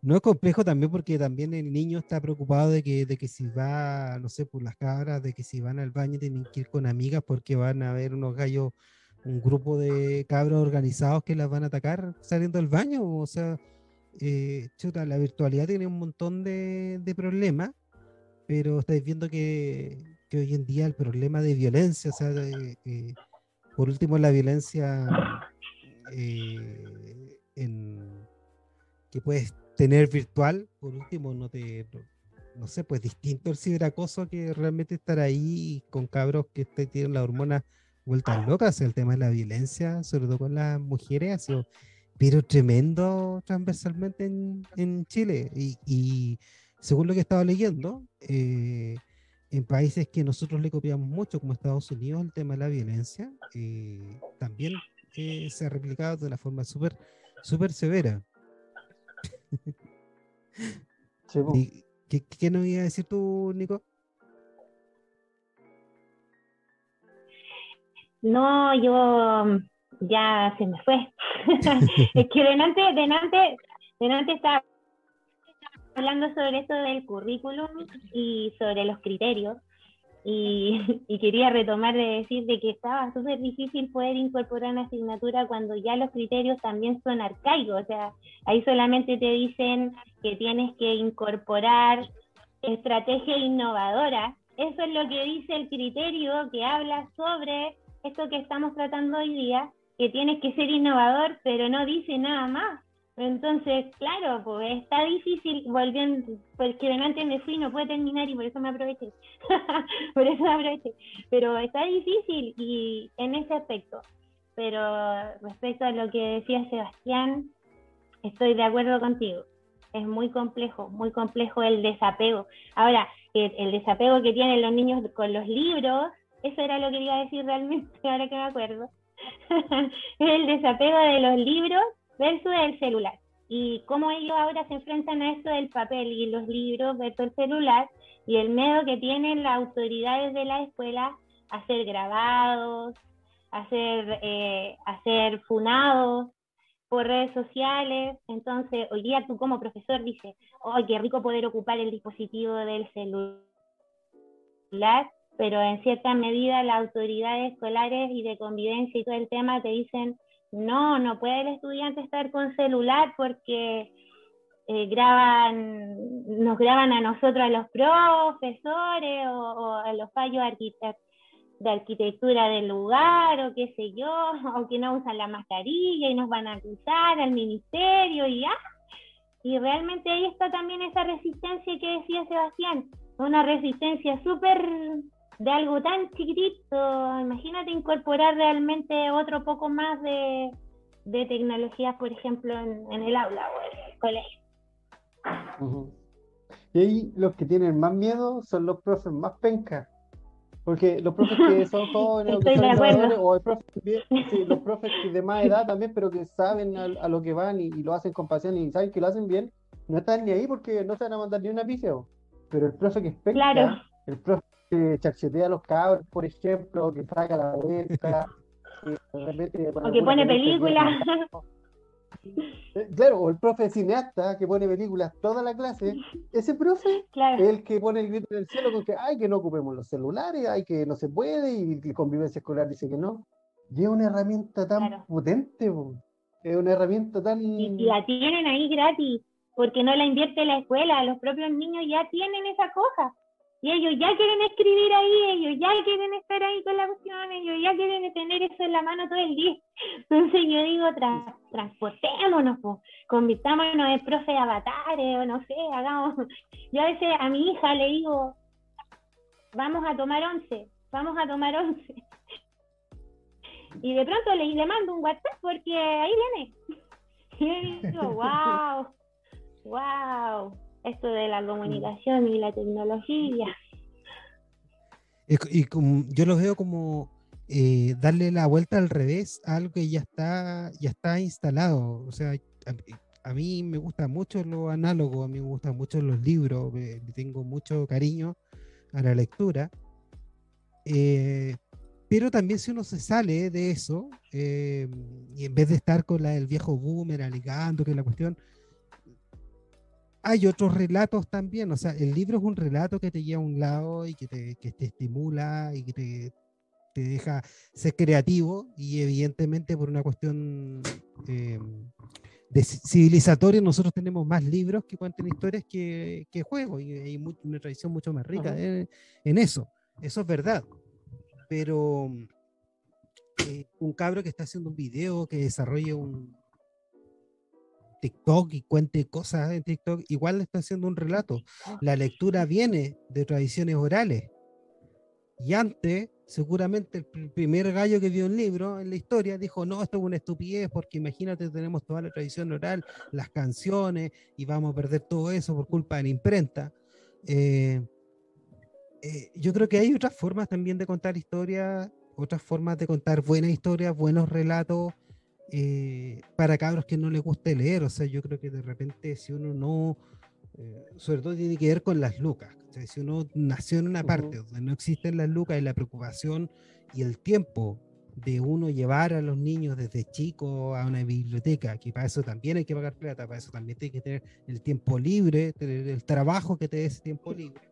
No es complejo también porque también el niño está preocupado de que, de que si va, no sé, por las cabras, de que si van al baño tienen que ir con amigas porque van a ver unos gallos, un grupo de cabros organizados que las van a atacar saliendo del baño. O sea, eh, chuta, la virtualidad tiene un montón de, de problemas pero estáis viendo que, hoy en día el problema de violencia, o sea, eh, por último la violencia eh, que puedes tener virtual, por último no te, no sé, pues distinto el ciberacoso que realmente estar ahí con cabros que tienen las hormonas vueltas locas, el tema de la violencia, sobre todo con las mujeres, ha sido pero tremendo transversalmente en, Chile. Y, según lo que estaba leyendo, eh, en países que nosotros le copiamos mucho, como Estados Unidos, el tema de la violencia, eh, también eh, se ha replicado de una forma súper súper severa. ¿Qué, ¿Qué nos iba a decir tú, Nico? No, yo ya se me fue. [LAUGHS] es que delante, delante, delante estaba hablando sobre esto del currículum y sobre los criterios. [LAUGHS] Y, quería retomar de decir de que estaba súper difícil poder incorporar una asignatura cuando ya los criterios también son arcaicos. O sea, ahí solamente te dicen que tienes que incorporar estrategia innovadora. Eso es lo que dice el criterio que habla sobre esto que estamos tratando hoy día, que tienes que ser innovador, pero no dice nada más. Entonces, claro, pues está difícil, volviendo, porque delante me fui, no puede terminar y por eso me aproveché. [LAUGHS] por eso me aproveché. Pero está difícil y en ese aspecto. Pero respecto a lo que decía Sebastián, estoy de acuerdo contigo. Es muy complejo, muy complejo el desapego. Ahora, el desapego que tienen los niños con los libros, eso era lo que iba a decir realmente, [LAUGHS] ahora que me acuerdo [LAUGHS] el desapego de los libros versus el celular. Y cómo ellos ahora se enfrentan a esto del papel y los libros versus el celular y el miedo que tienen las autoridades de la escuela a ser grabados, a ser, eh, funados por redes sociales. Entonces, hoy día tú como profesor dices, oh, qué rico poder ocupar el dispositivo del celular pero en cierta medida las autoridades escolares y de convivencia y todo el tema te dicen, no, no puede el estudiante estar con celular porque eh, graban, nos graban a nosotros, a los profesores o, a los fallos de arquitectura del lugar o qué sé yo, [LAUGHS] o que no usan la mascarilla y nos van a acusar al ministerio y ya. Y realmente ahí está también esa resistencia que decía Sebastián, una resistencia súper de algo tan chiquitito, imagínate incorporar realmente otro poco más de, de tecnologías, por ejemplo, en, el aula o en el colegio. Y ahí los que tienen más miedo son los profes más pencas. Porque los profes que [LAUGHS] son jóvenes o, los profes de más edad también, pero que saben a, lo que van y, lo hacen con pasión y saben que lo hacen bien, no están ni ahí porque no se van a mandar ni una pifia. Pero el profe que es penca, el profe que chachetea a los cabros, por ejemplo, que saca la beca, [LAUGHS] o que pone películas. [LAUGHS] Eh, claro, o el profe cineasta que pone películas toda la clase, ese profe es el que pone el grito en el cielo con que hay que no ocupemos los celulares, hay que no se puede, y la convivencia escolar dice que no. Y es una herramienta tan potente, es una herramienta tan... Y, y, la tienen ahí gratis, porque no la invierte la escuela, los propios niños ya tienen esa cosa. Y ellos ya quieren escribir ahí, ellos ya quieren estar ahí con la cuestión, ellos ya quieren tener eso en la mano todo el día. [LAUGHS] Entonces yo digo, transportémonos, convirtámonos en profe de avatares, o no sé, hagamos. [LAUGHS] Yo a veces a mi hija le digo, vamos a tomar once, vamos a tomar once. [LAUGHS] Y de pronto le, le mando un WhatsApp porque ahí viene. Y digo, wow, wow esto de la comunicación y la tecnología. Y, yo lo veo como eh, darle la vuelta al revés a algo que ya está, ya está instalado. O sea, a, mí me gusta mucho lo análogo, a mí me gustan mucho los libros, tengo mucho cariño a la lectura. Eh, pero también si uno se sale de eso, eh, y en vez de estar con la, el viejo boomer alegando que la cuestión, hay otros relatos también, o sea, el libro es un relato que te lleva a un lado y que te, que te estimula y que te, te, deja ser creativo y evidentemente por una cuestión eh, de civilizatoria nosotros tenemos más libros que cuentan historias que, que juegos y hay una tradición mucho más rica en, eso, eso es verdad, pero eh, un cabro que está haciendo un video, que desarrolla un, TikTok y cuente cosas en TikTok, igual le está haciendo un relato. La lectura viene de tradiciones orales. Y antes seguramente el primer gallo que vio un libro en la historia dijo, no, esto es una estupidez, porque imagínate, tenemos toda la tradición oral, las canciones, y vamos a perder todo eso por culpa de la imprenta. Eh, eh, yo creo que hay otras formas también de contar historias, otras formas de contar buenas historias, buenos relatos, eh, para cabros que no les guste leer. O sea, yo creo que de repente si uno no, sobre todo tiene que ver con las lucas, si uno nació en una parte donde no existen las lucas y la preocupación y el tiempo de uno llevar a los niños desde chicos a una biblioteca, que para eso también hay que pagar plata, para eso también tiene que tener el tiempo libre, tener el trabajo que te dé ese tiempo libre,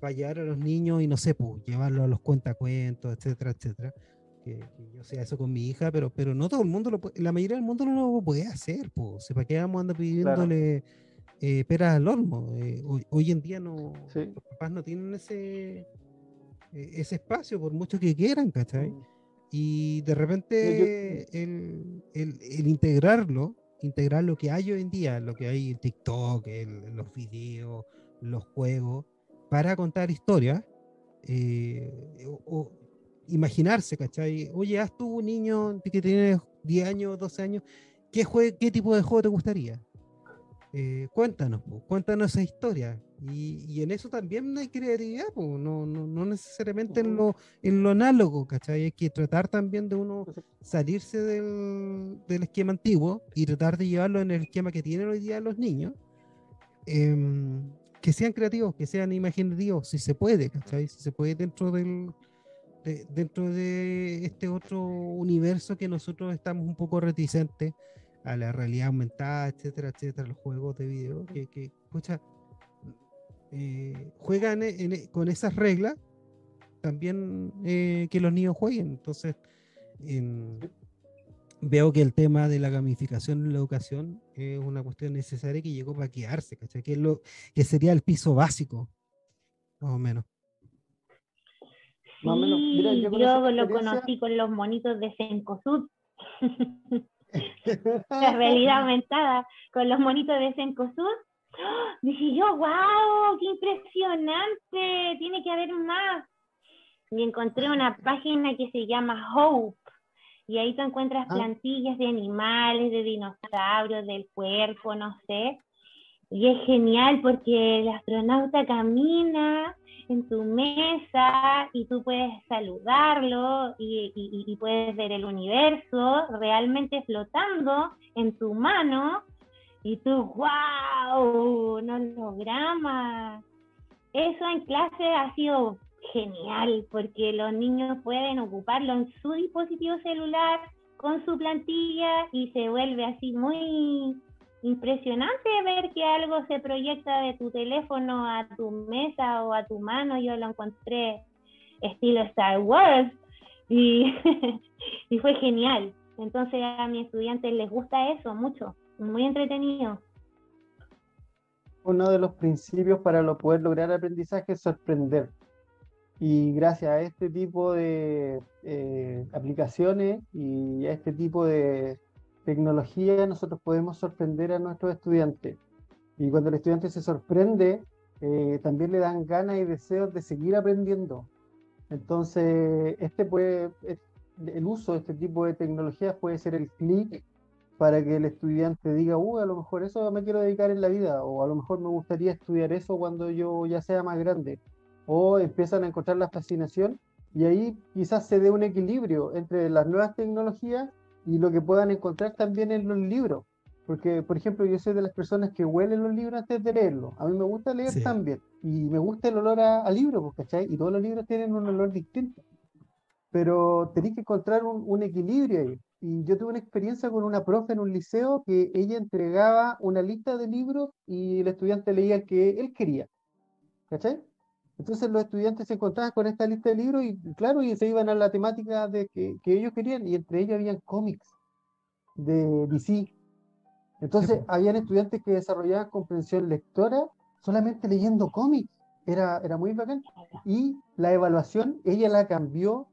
para llevar a los niños y no sé, pues, llevarlos a los cuentacuentos, etcétera, etcétera. Que, yo sea eso con mi hija, pero, pero no todo el mundo lo puede, la mayoría del mundo no lo puede hacer, pues, ¿para qué vamos a andar pidiéndole eh, peras al olmo. Eh, hoy, en día no, los papás no tienen ese, eh, ese espacio, por mucho que quieran, ¿cachai? Mm. Y de repente el, el, integrarlo, integrar lo que hay hoy en día, lo que hay en TikTok, los videos, los juegos, para contar historias, eh, o, imaginarse, ¿cachai? Oye, haz tú, un niño que tiene 10 años, 12 años, ¿qué, ¿qué tipo de juego te gustaría? Eh, cuéntanos, cuéntanos esa historia. Y, en eso también hay creatividad, no, no, necesariamente en lo, en lo análogo, ¿cachai? Hay que tratar también de uno salirse del, esquema antiguo y tratar de llevarlo en el esquema que tienen hoy día los niños. Em, que sean creativos, que sean imaginativos, si se puede, ¿cachai? Si se puede dentro del, dentro de este otro universo que nosotros estamos un poco reticentes a la realidad aumentada, etcétera, etcétera, los juegos de video, que, que eh, juegan con esas reglas, también eh, que los niños jueguen. Entonces, veo que el tema de la gamificación en la educación es una cuestión necesaria que llegó para quedarse, ¿cachai? Que, es lo, que sería el piso básico, más o menos. Yo, lo conocí con los monitos de Sencosud. [LAUGHS] la realidad aumentada con los monitos de Sencosud. Dije yo, wow, qué impresionante, tiene que haber más. Y encontré una página que se llama Hope. Y ahí tú encuentras ah. plantillas de animales, de dinosaurios, del cuerpo, no sé. Y es genial porque el astronauta camina en tu mesa y tú puedes saludarlo y, puedes ver el universo realmente flotando en tu mano y tú, wow, un holograma. Eso en clase ha sido genial porque los niños pueden ocuparlo en su dispositivo celular con su plantilla y se vuelve así muy impresionante ver que algo se proyecta de tu teléfono a tu mesa o a tu mano. Yo lo encontré estilo Star Wars [LAUGHS] y, fue genial. Entonces a mis estudiantes les gusta eso mucho, muy entretenido. Uno de los principios para lo poder lograr aprendizaje es sorprender. Y gracias a este tipo de eh, aplicaciones y a este tipo de, tecnología nosotros podemos sorprender a nuestros estudiantes. Y cuando el estudiante se sorprende, eh, también le dan ganas y deseos de seguir aprendiendo. Entonces, este puede, el uso de este tipo de tecnologías puede ser el clic para que el estudiante diga, uh, a lo mejor eso me quiero dedicar en la vida, o a lo mejor me gustaría estudiar eso cuando yo ya sea más grande. O empiezan a encontrar la fascinación y ahí quizás se dé un equilibrio entre las nuevas tecnologías y lo que puedan encontrar también en los libros. Porque, por ejemplo, yo soy de las personas que huelen los libros antes de leerlos. A mí me gusta leer también. Y me gusta el olor a, libro, pues, ¿cachai? Y todos los libros tienen un olor distinto. Pero tenéis que encontrar un, un, equilibrio ahí. Y yo tuve una experiencia con una profe en un liceo que ella entregaba una lista de libros y el estudiante leía el que él quería. ¿Cachai? Entonces los estudiantes se encontraban con esta lista de libros y claro, y se iban a la temática de que, ellos querían y entre ellos habían cómics de DC. Entonces habían estudiantes que desarrollaban comprensión lectora solamente leyendo cómics. Era, era muy bacán. Y la evaluación, ella la cambió.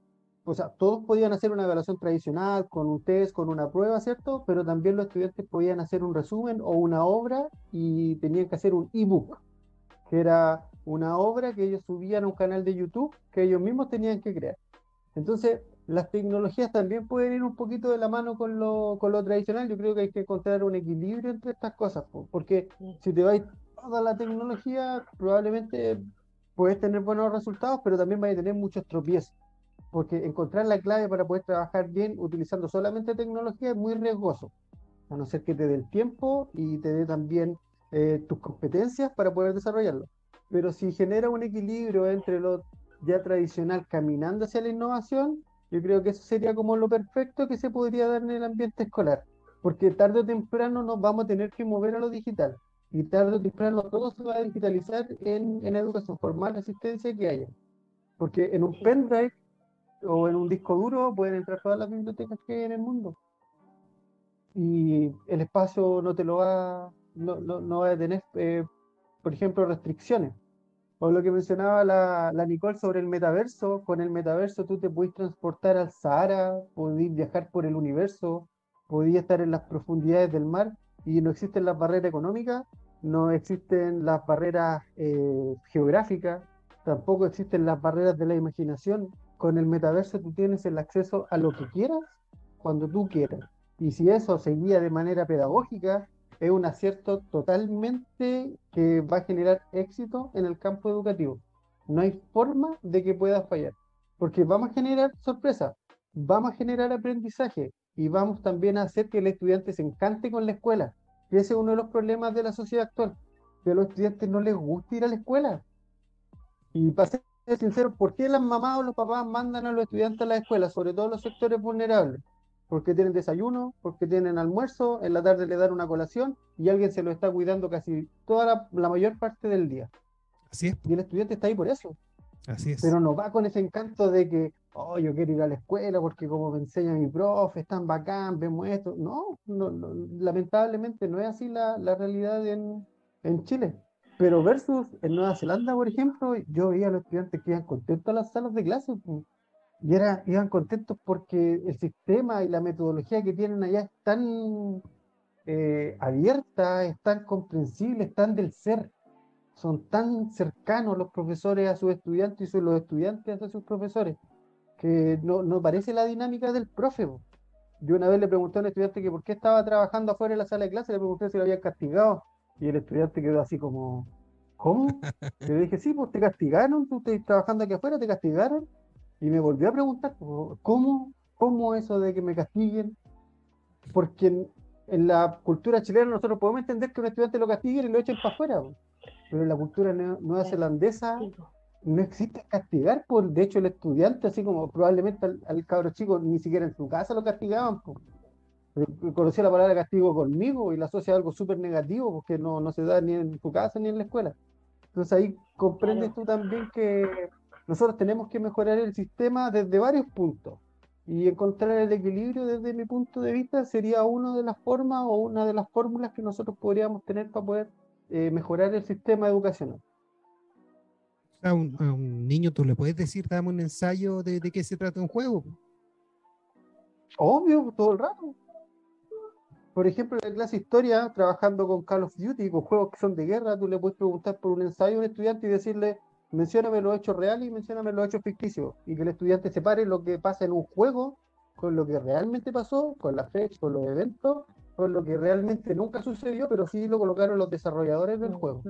O sea, todos podían hacer una evaluación tradicional, con un test, con una prueba, ¿cierto? Pero también los estudiantes podían hacer un resumen o una obra y tenían que hacer un ebook, que era una obra que ellos subían a un canal de YouTube que ellos mismos tenían que crear. Entonces, las tecnologías también pueden ir un poquito de la mano con lo, con lo tradicional. Yo creo que hay que encontrar un equilibrio entre estas cosas, porque si te vais toda la tecnología, probablemente puedes tener buenos resultados, pero también vais a tener muchos tropiezos. Porque encontrar la clave para poder trabajar bien utilizando solamente tecnología es muy riesgoso, a no ser que te dé el tiempo y te dé también eh, tus competencias para poder desarrollarlo. Pero si genera un equilibrio entre lo ya tradicional caminando hacia la innovación, yo creo que eso sería como lo perfecto que se podría dar en el ambiente escolar, porque tarde o temprano nos vamos a tener que mover a lo digital y tarde o temprano todo se va a digitalizar en, en educación formal, asistencia que haya. Porque en un pendrive o en un disco duro pueden entrar todas las bibliotecas que hay en el mundo. Y el espacio no te lo va, no, no, no va a tener, eh, por ejemplo, restricciones. O lo que mencionaba la, la, Nicole sobre el metaverso, con el metaverso tú te puedes transportar al Sahara, podés viajar por el universo, podías estar en las profundidades del mar y no existen las barreras económicas, no existen las barreras eh, geográficas, tampoco existen las barreras de la imaginación. Con el metaverso tú tienes el acceso a lo que quieras cuando tú quieras. Y si eso se guía de manera pedagógica, es un acierto totalmente que va a generar éxito en el campo educativo. No hay forma de que pueda fallar, porque vamos a generar sorpresa, vamos a generar aprendizaje y vamos también a hacer que el estudiante se encante con la escuela. Y ese es uno de los problemas de la sociedad actual, que a los estudiantes no les gusta ir a la escuela. Y para ser sincero, ¿por qué las mamás o los papás mandan a los estudiantes a la escuela, sobre todo los sectores vulnerables? Porque tienen desayuno, porque tienen almuerzo, en la tarde le dan una colación y alguien se lo está cuidando casi toda la, mayor parte del día. Así es. Y el estudiante está ahí por eso. Así es. Pero no va con ese encanto de que, oh, yo quiero ir a la escuela porque como me enseña mi profe, es tan bacán, vemos esto. No, no, lamentablemente no es así la, la realidad en, en, Chile. Pero versus en Nueva Zelanda, por ejemplo, yo veía a los estudiantes que iban contentos a las salas de clase. Pues y era, iban contentos porque el sistema y la metodología que tienen allá es tan eh, abierta, es tan comprensible, es tan del ser. Son tan cercanos los profesores a sus estudiantes y los estudiantes a sus profesores, que no, no parece la dinámica del profe. Yo una vez le pregunté a un estudiante que por qué estaba trabajando afuera en la sala de clase, le pregunté si lo habían castigado, y el estudiante quedó así como, ¿cómo? [LAUGHS] le dije, sí, pues te castigaron, tú estás trabajando aquí afuera, te castigaron. Y me volvió a preguntar, ¿cómo, cómo eso de que me castiguen? Porque en, la cultura chilena nosotros podemos entender que un estudiante lo castiguen y lo echen para afuera, pero en la cultura nueva zelandesa no existe castigar, por de hecho el estudiante, así como probablemente al, cabro chico, ni siquiera en su casa lo castigaban. Conocía la palabra castigo conmigo y la asocia a algo súper negativo porque no, no se da ni en su casa ni en la escuela. Entonces ahí comprendes tú también que nosotros tenemos que mejorar el sistema desde varios puntos y encontrar el equilibrio desde mi punto de vista sería una de las formas o una de las fórmulas que nosotros podríamos tener para poder eh, mejorar el sistema educacional. A un, a un, niño tú le puedes decir, dame un ensayo de, de qué se trata un juego. Obvio, todo el rato. Por ejemplo, en la clase historia, trabajando con Call of Duty, con juegos que son de guerra, tú le puedes preguntar por un ensayo a un estudiante y decirle, mencióname los hechos reales y mencióname los hechos ficticios. Y que el estudiante separe lo que pasa en un juego con lo que realmente pasó, con la fecha, con los eventos, con lo que realmente nunca sucedió, pero sí lo colocaron los desarrolladores del juego.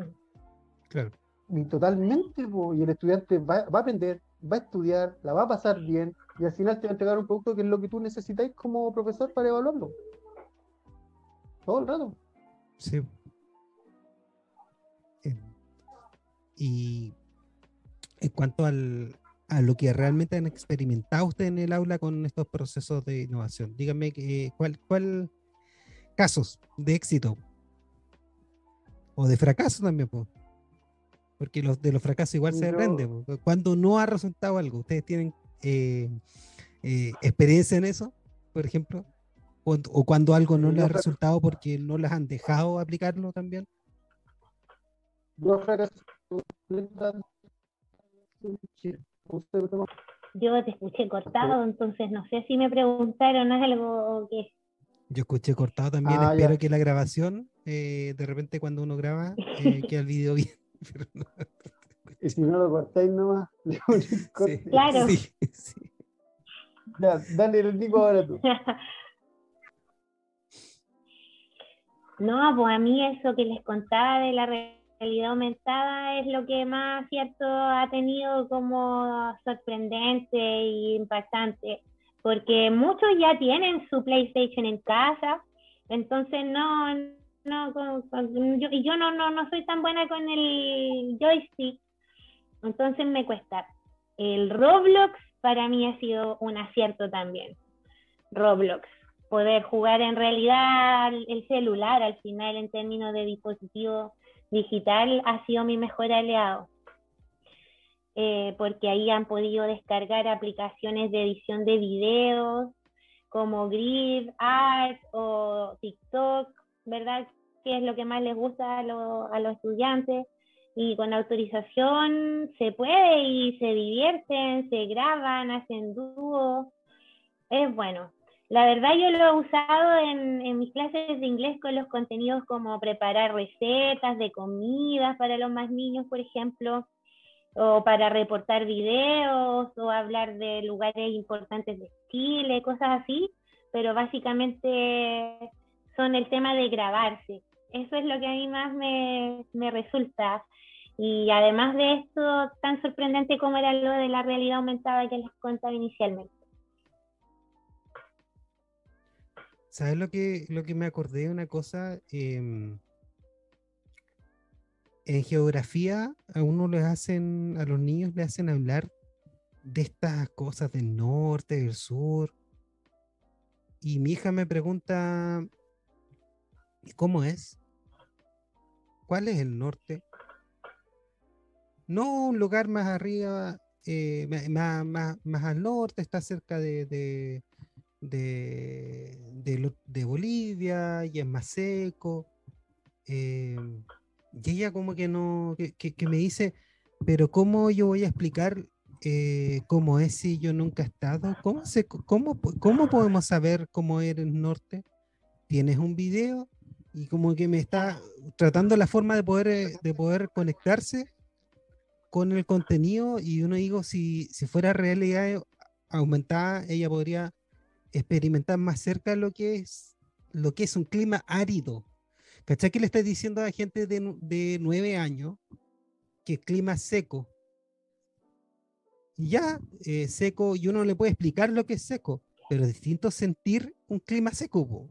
Claro. Y totalmente, y el estudiante va, va, a aprender, va a estudiar, la va a pasar bien, y al final te va a entregar un producto que es lo que tú necesitáis como profesor para evaluarlo. Todo el rato. Sí. Y en cuanto al, a lo que realmente han experimentado ustedes en el aula con estos procesos de innovación. Díganme que, cuál, cuál casos de éxito o de fracaso también, porque los de los fracasos igual se aprende. Cuando no ha resultado algo, ustedes tienen eh, eh, experiencia en eso, por ejemplo, o, o cuando algo no les ha resultado porque no les han dejado aplicarlo también. Yo te escuché cortado, entonces no sé si me preguntaron algo que... Yo escuché cortado también, ah, espero que la grabación, eh, de repente cuando uno graba, eh, [LAUGHS] quede el video bien. [LAUGHS] Y si no lo cortáis nomás, [LAUGHS] claro. Ya, dale el Nico ahora tú. No, pues a mí eso que les contaba de la realidad aumentada es lo que más cierto ha tenido como sorprendente e impactante, porque muchos ya tienen su PlayStation en casa, entonces no, no, yo, y yo no, no, no soy tan buena con el joystick, entonces me cuesta. El Roblox para mí ha sido un acierto también. Roblox poder jugar en realidad el celular al final en términos de dispositivo digital ha sido mi mejor aliado. Eh, porque ahí han podido descargar aplicaciones de edición de videos como Grid, Art o TikTok, ¿verdad? Que es lo que más les gusta a, a los estudiantes. Y con autorización se puede y se divierten, se graban, hacen dúos. Es bueno. La verdad yo lo he usado en, mis clases de inglés con los contenidos como preparar recetas de comidas para los más niños, por ejemplo, o para reportar videos o hablar de lugares importantes de Chile, cosas así, pero básicamente son el tema de grabarse. Eso es lo que a mí más me, me resulta. Y además de esto, tan sorprendente como era lo de la realidad aumentada que les contaba inicialmente. ¿Sabes lo que, lo que me acordé de una cosa? Em, en geografía a uno les hacen, a los niños le hacen hablar de estas cosas del norte, del sur. Y mi hija me pregunta, ¿cómo es? ¿Cuál es el norte? No un lugar más arriba, eh, más, más, al norte, está cerca de, de, Bolivia y es más seco. Em, y ella como que no, que, me dice, pero ¿cómo yo voy a explicar eh, cómo es si yo nunca he estado? ¿Cómo, se, cómo, ¿Cómo podemos saber cómo es el norte? ¿Tienes un video? Y como que me está tratando la forma de poder, eh, de poder conectarse con el contenido y uno digo, si, si fuera realidad aumentada, ella podría experimentar más cerca lo que es lo que es un clima árido. ¿Cachai que le estás diciendo a gente de, de nueve años que clima seco? Ya, eh, seco, y uno le puede explicar lo que es seco, pero es distinto sentir un clima seco.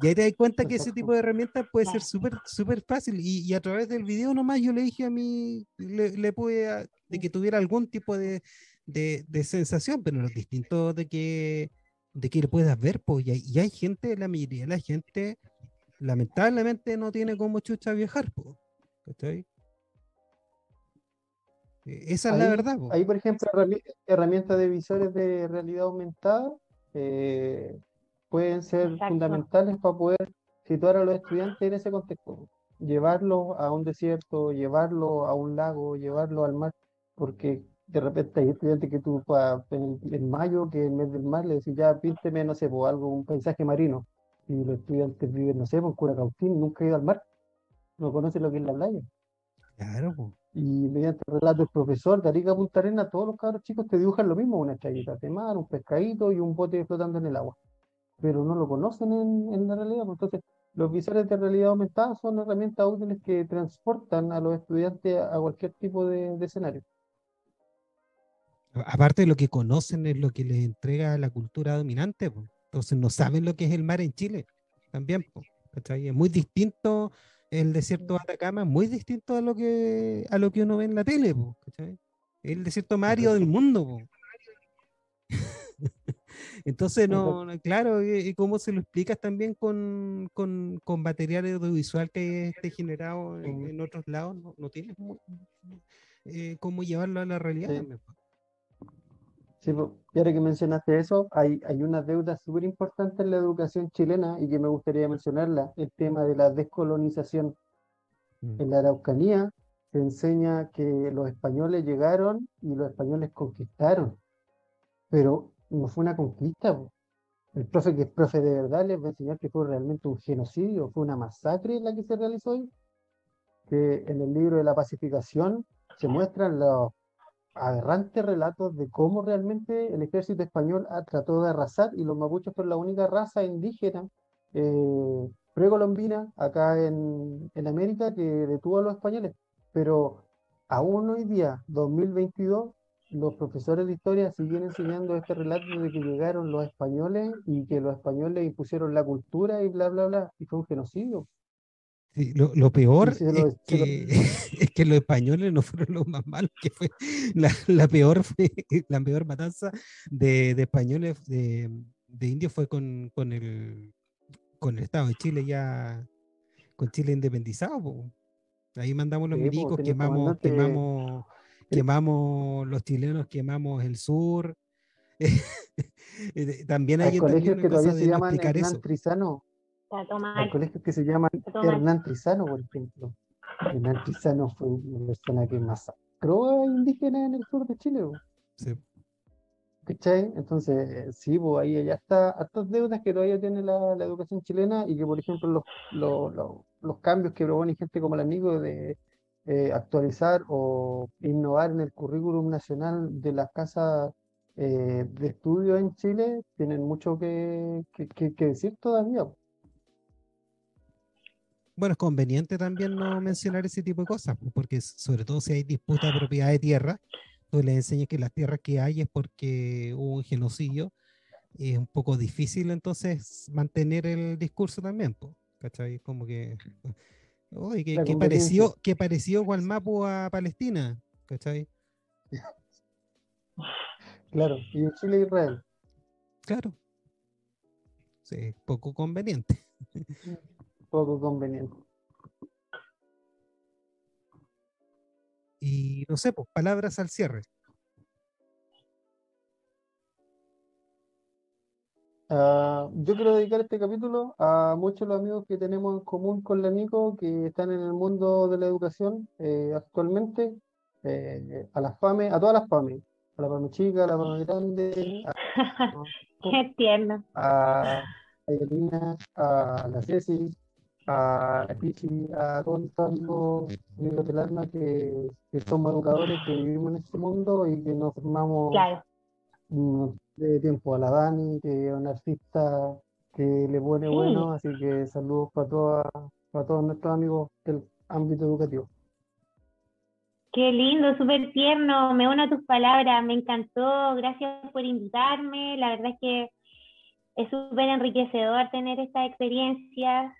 y ahí te das cuenta que ese tipo de herramientas puede ser súper súper fácil. Y, a través del video nomás yo le dije a mí, le, le pude, de que tuviera algún tipo de, de, sensación, pero lo distinto de que, de que lo puedas ver, pues, y hay, gente, la mayoría de la gente, lamentablemente no tiene como chucha viajar, pues, Esa es la verdad. Ahí, por ejemplo, herramientas de visores de realidad aumentada eh, pueden ser fundamentales para poder situar a los estudiantes en ese contexto. Llevarlos a un desierto, llevarlo a un lago, llevarlo al mar, porque de repente hay estudiantes que tú en, mayo, que en mes del mar, le decís, ya pínteme, no sé, por algo, un paisaje marino. Y los estudiantes viven, no sé, por Curacautín, nunca han ido al mar. No conocen lo que es la playa. Claro, Y mediante el relato del profesor de Arica Punta Arena, todos los cabros chicos te dibujan lo mismo, una estrellita de mar, un pescadito y un bote flotando en el agua. Pero no lo conocen en, en la realidad. Pues, entonces, los visores de realidad aumentada son herramientas útiles que transportan a los estudiantes a cualquier tipo de escenario aparte de lo que conocen es lo que les entrega la cultura dominante, entonces no saben lo que es el mar en Chile también, es muy distinto el desierto de Atacama, muy distinto a lo que a lo que uno ve en la tele, el desierto más árido del mundo. [LAUGHS] Entonces, no, claro, y, cómo se lo explicas también con, con, con material audiovisual que esté generado en, otros lados, no, tienes eh, cómo llevarlo a la realidad. Sí, y ahora que mencionaste eso, hay, hay una deuda súper importante en la educación chilena y que me gustaría mencionarla, el tema de la descolonización. Mm. En la Araucanía se enseña que los españoles llegaron y los españoles conquistaron, pero no fue una conquista. El profe que es profe de verdad les va a enseñar que fue realmente un genocidio, fue una masacre la que se realizó hoy, que en el libro de la pacificación se muestran los aberrantes relatos de cómo realmente el ejército español ha- trató de arrasar y los mapuches fueron la única raza indígena eh, precolombina acá en, en América que detuvo a los españoles. Pero aún hoy día, 2022, los profesores de historia siguen enseñando este relato de que llegaron los españoles y que los españoles impusieron la cultura y bla, bla, bla, y fue un genocidio. Sí, lo, lo peor lo- es, lo- que, [LAUGHS] es que los españoles no fueron los más malos, que fue [LAUGHS] la, la peor [LAUGHS] la peor matanza de, de españoles de, de indios fue con, con el con el Estado de Chile ya con Chile independizado. po. Ahí mandamos los Sí, milicos, quemamos, comandante- quemamos, quemamos los chilenos, quemamos el sur. Eh, También hay Hay colegios que todavía se llaman Hernán. Trizano. Hay colegios que se llaman. Hernán Trizano, por ejemplo. Hernán Trizano fue una persona que masacró a indígenas en el sur de Chile. Sí. ¿Cachai? Entonces, eh, sí, pues ahí ya está, estas deudas que todavía tiene la, la educación chilena y que, por ejemplo, los, los, los- los cambios que propone gente como la Nico de eh, actualizar o innovar en el currículum nacional de las casas eh, de estudio en Chile, tienen mucho que, que, que- que decir todavía. Bueno, es conveniente también no mencionar ese tipo de cosas, pues, porque sobre todo si hay disputa de propiedad de tierra, tú le enseñas que las tierras que hay es porque hubo un genocidio, y es un poco difícil entonces mantener el discurso también, pues, ¿cachai? Como que, oye, que, que pareció, que pareció Gualmapu a Palestina, ¿cachai? Claro, y en Chile e Israel. Claro. Sí, poco conveniente. Poco conveniente. Y no sé, pues, palabras al cierre. Ah, yo quiero dedicar este capítulo a muchos de los amigos que tenemos en común con la Nico, que están en el mundo de la educación eh, actualmente, eh, a las FAME, a todas las FAME, a la FAME chica, a la FAME grande, a, [LAUGHS] tierno. a Evelina, a la Ceci, a a todos los amigos amigos del alma que, que somos educadores, que vivimos en este mundo y que nos formamos Claro. mm, de tiempo a la Dani, que es una artista que le pone Sí. bueno, así que saludos para todas, para todos nuestros amigos del ámbito educativo. Qué lindo, súper tierno. Me uno a tus palabras. Me encantó. Gracias por invitarme. La verdad es que es súper enriquecedor tener esta experiencia.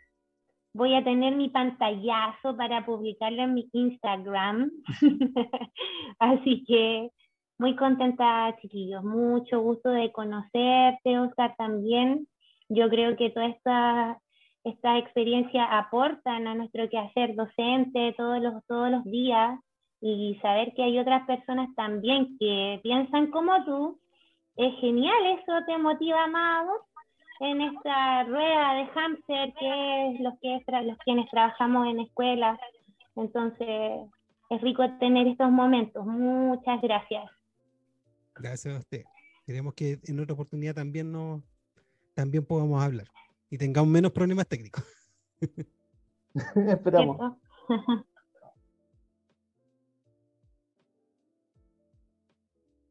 Voy a tener mi pantallazo para publicarlo en mi Instagram. [LAUGHS] Así que muy contenta, chiquillos. Mucho gusto de conocerte, Oscar, también. Yo creo que toda esta, esta experiencia aportan a nuestro quehacer docente todos los, todos los días y saber que hay otras personas también que piensan como tú, es genial, eso te motiva más en esta rueda de hámster que es los que tra- los quienes trabajamos en escuelas. Entonces, es rico tener estos momentos. Muchas gracias. Gracias a usted. Queremos que en otra oportunidad también nos también podamos hablar y tengamos menos problemas técnicos. [LAUGHS] [LAUGHS] Esperamos. [LAUGHS]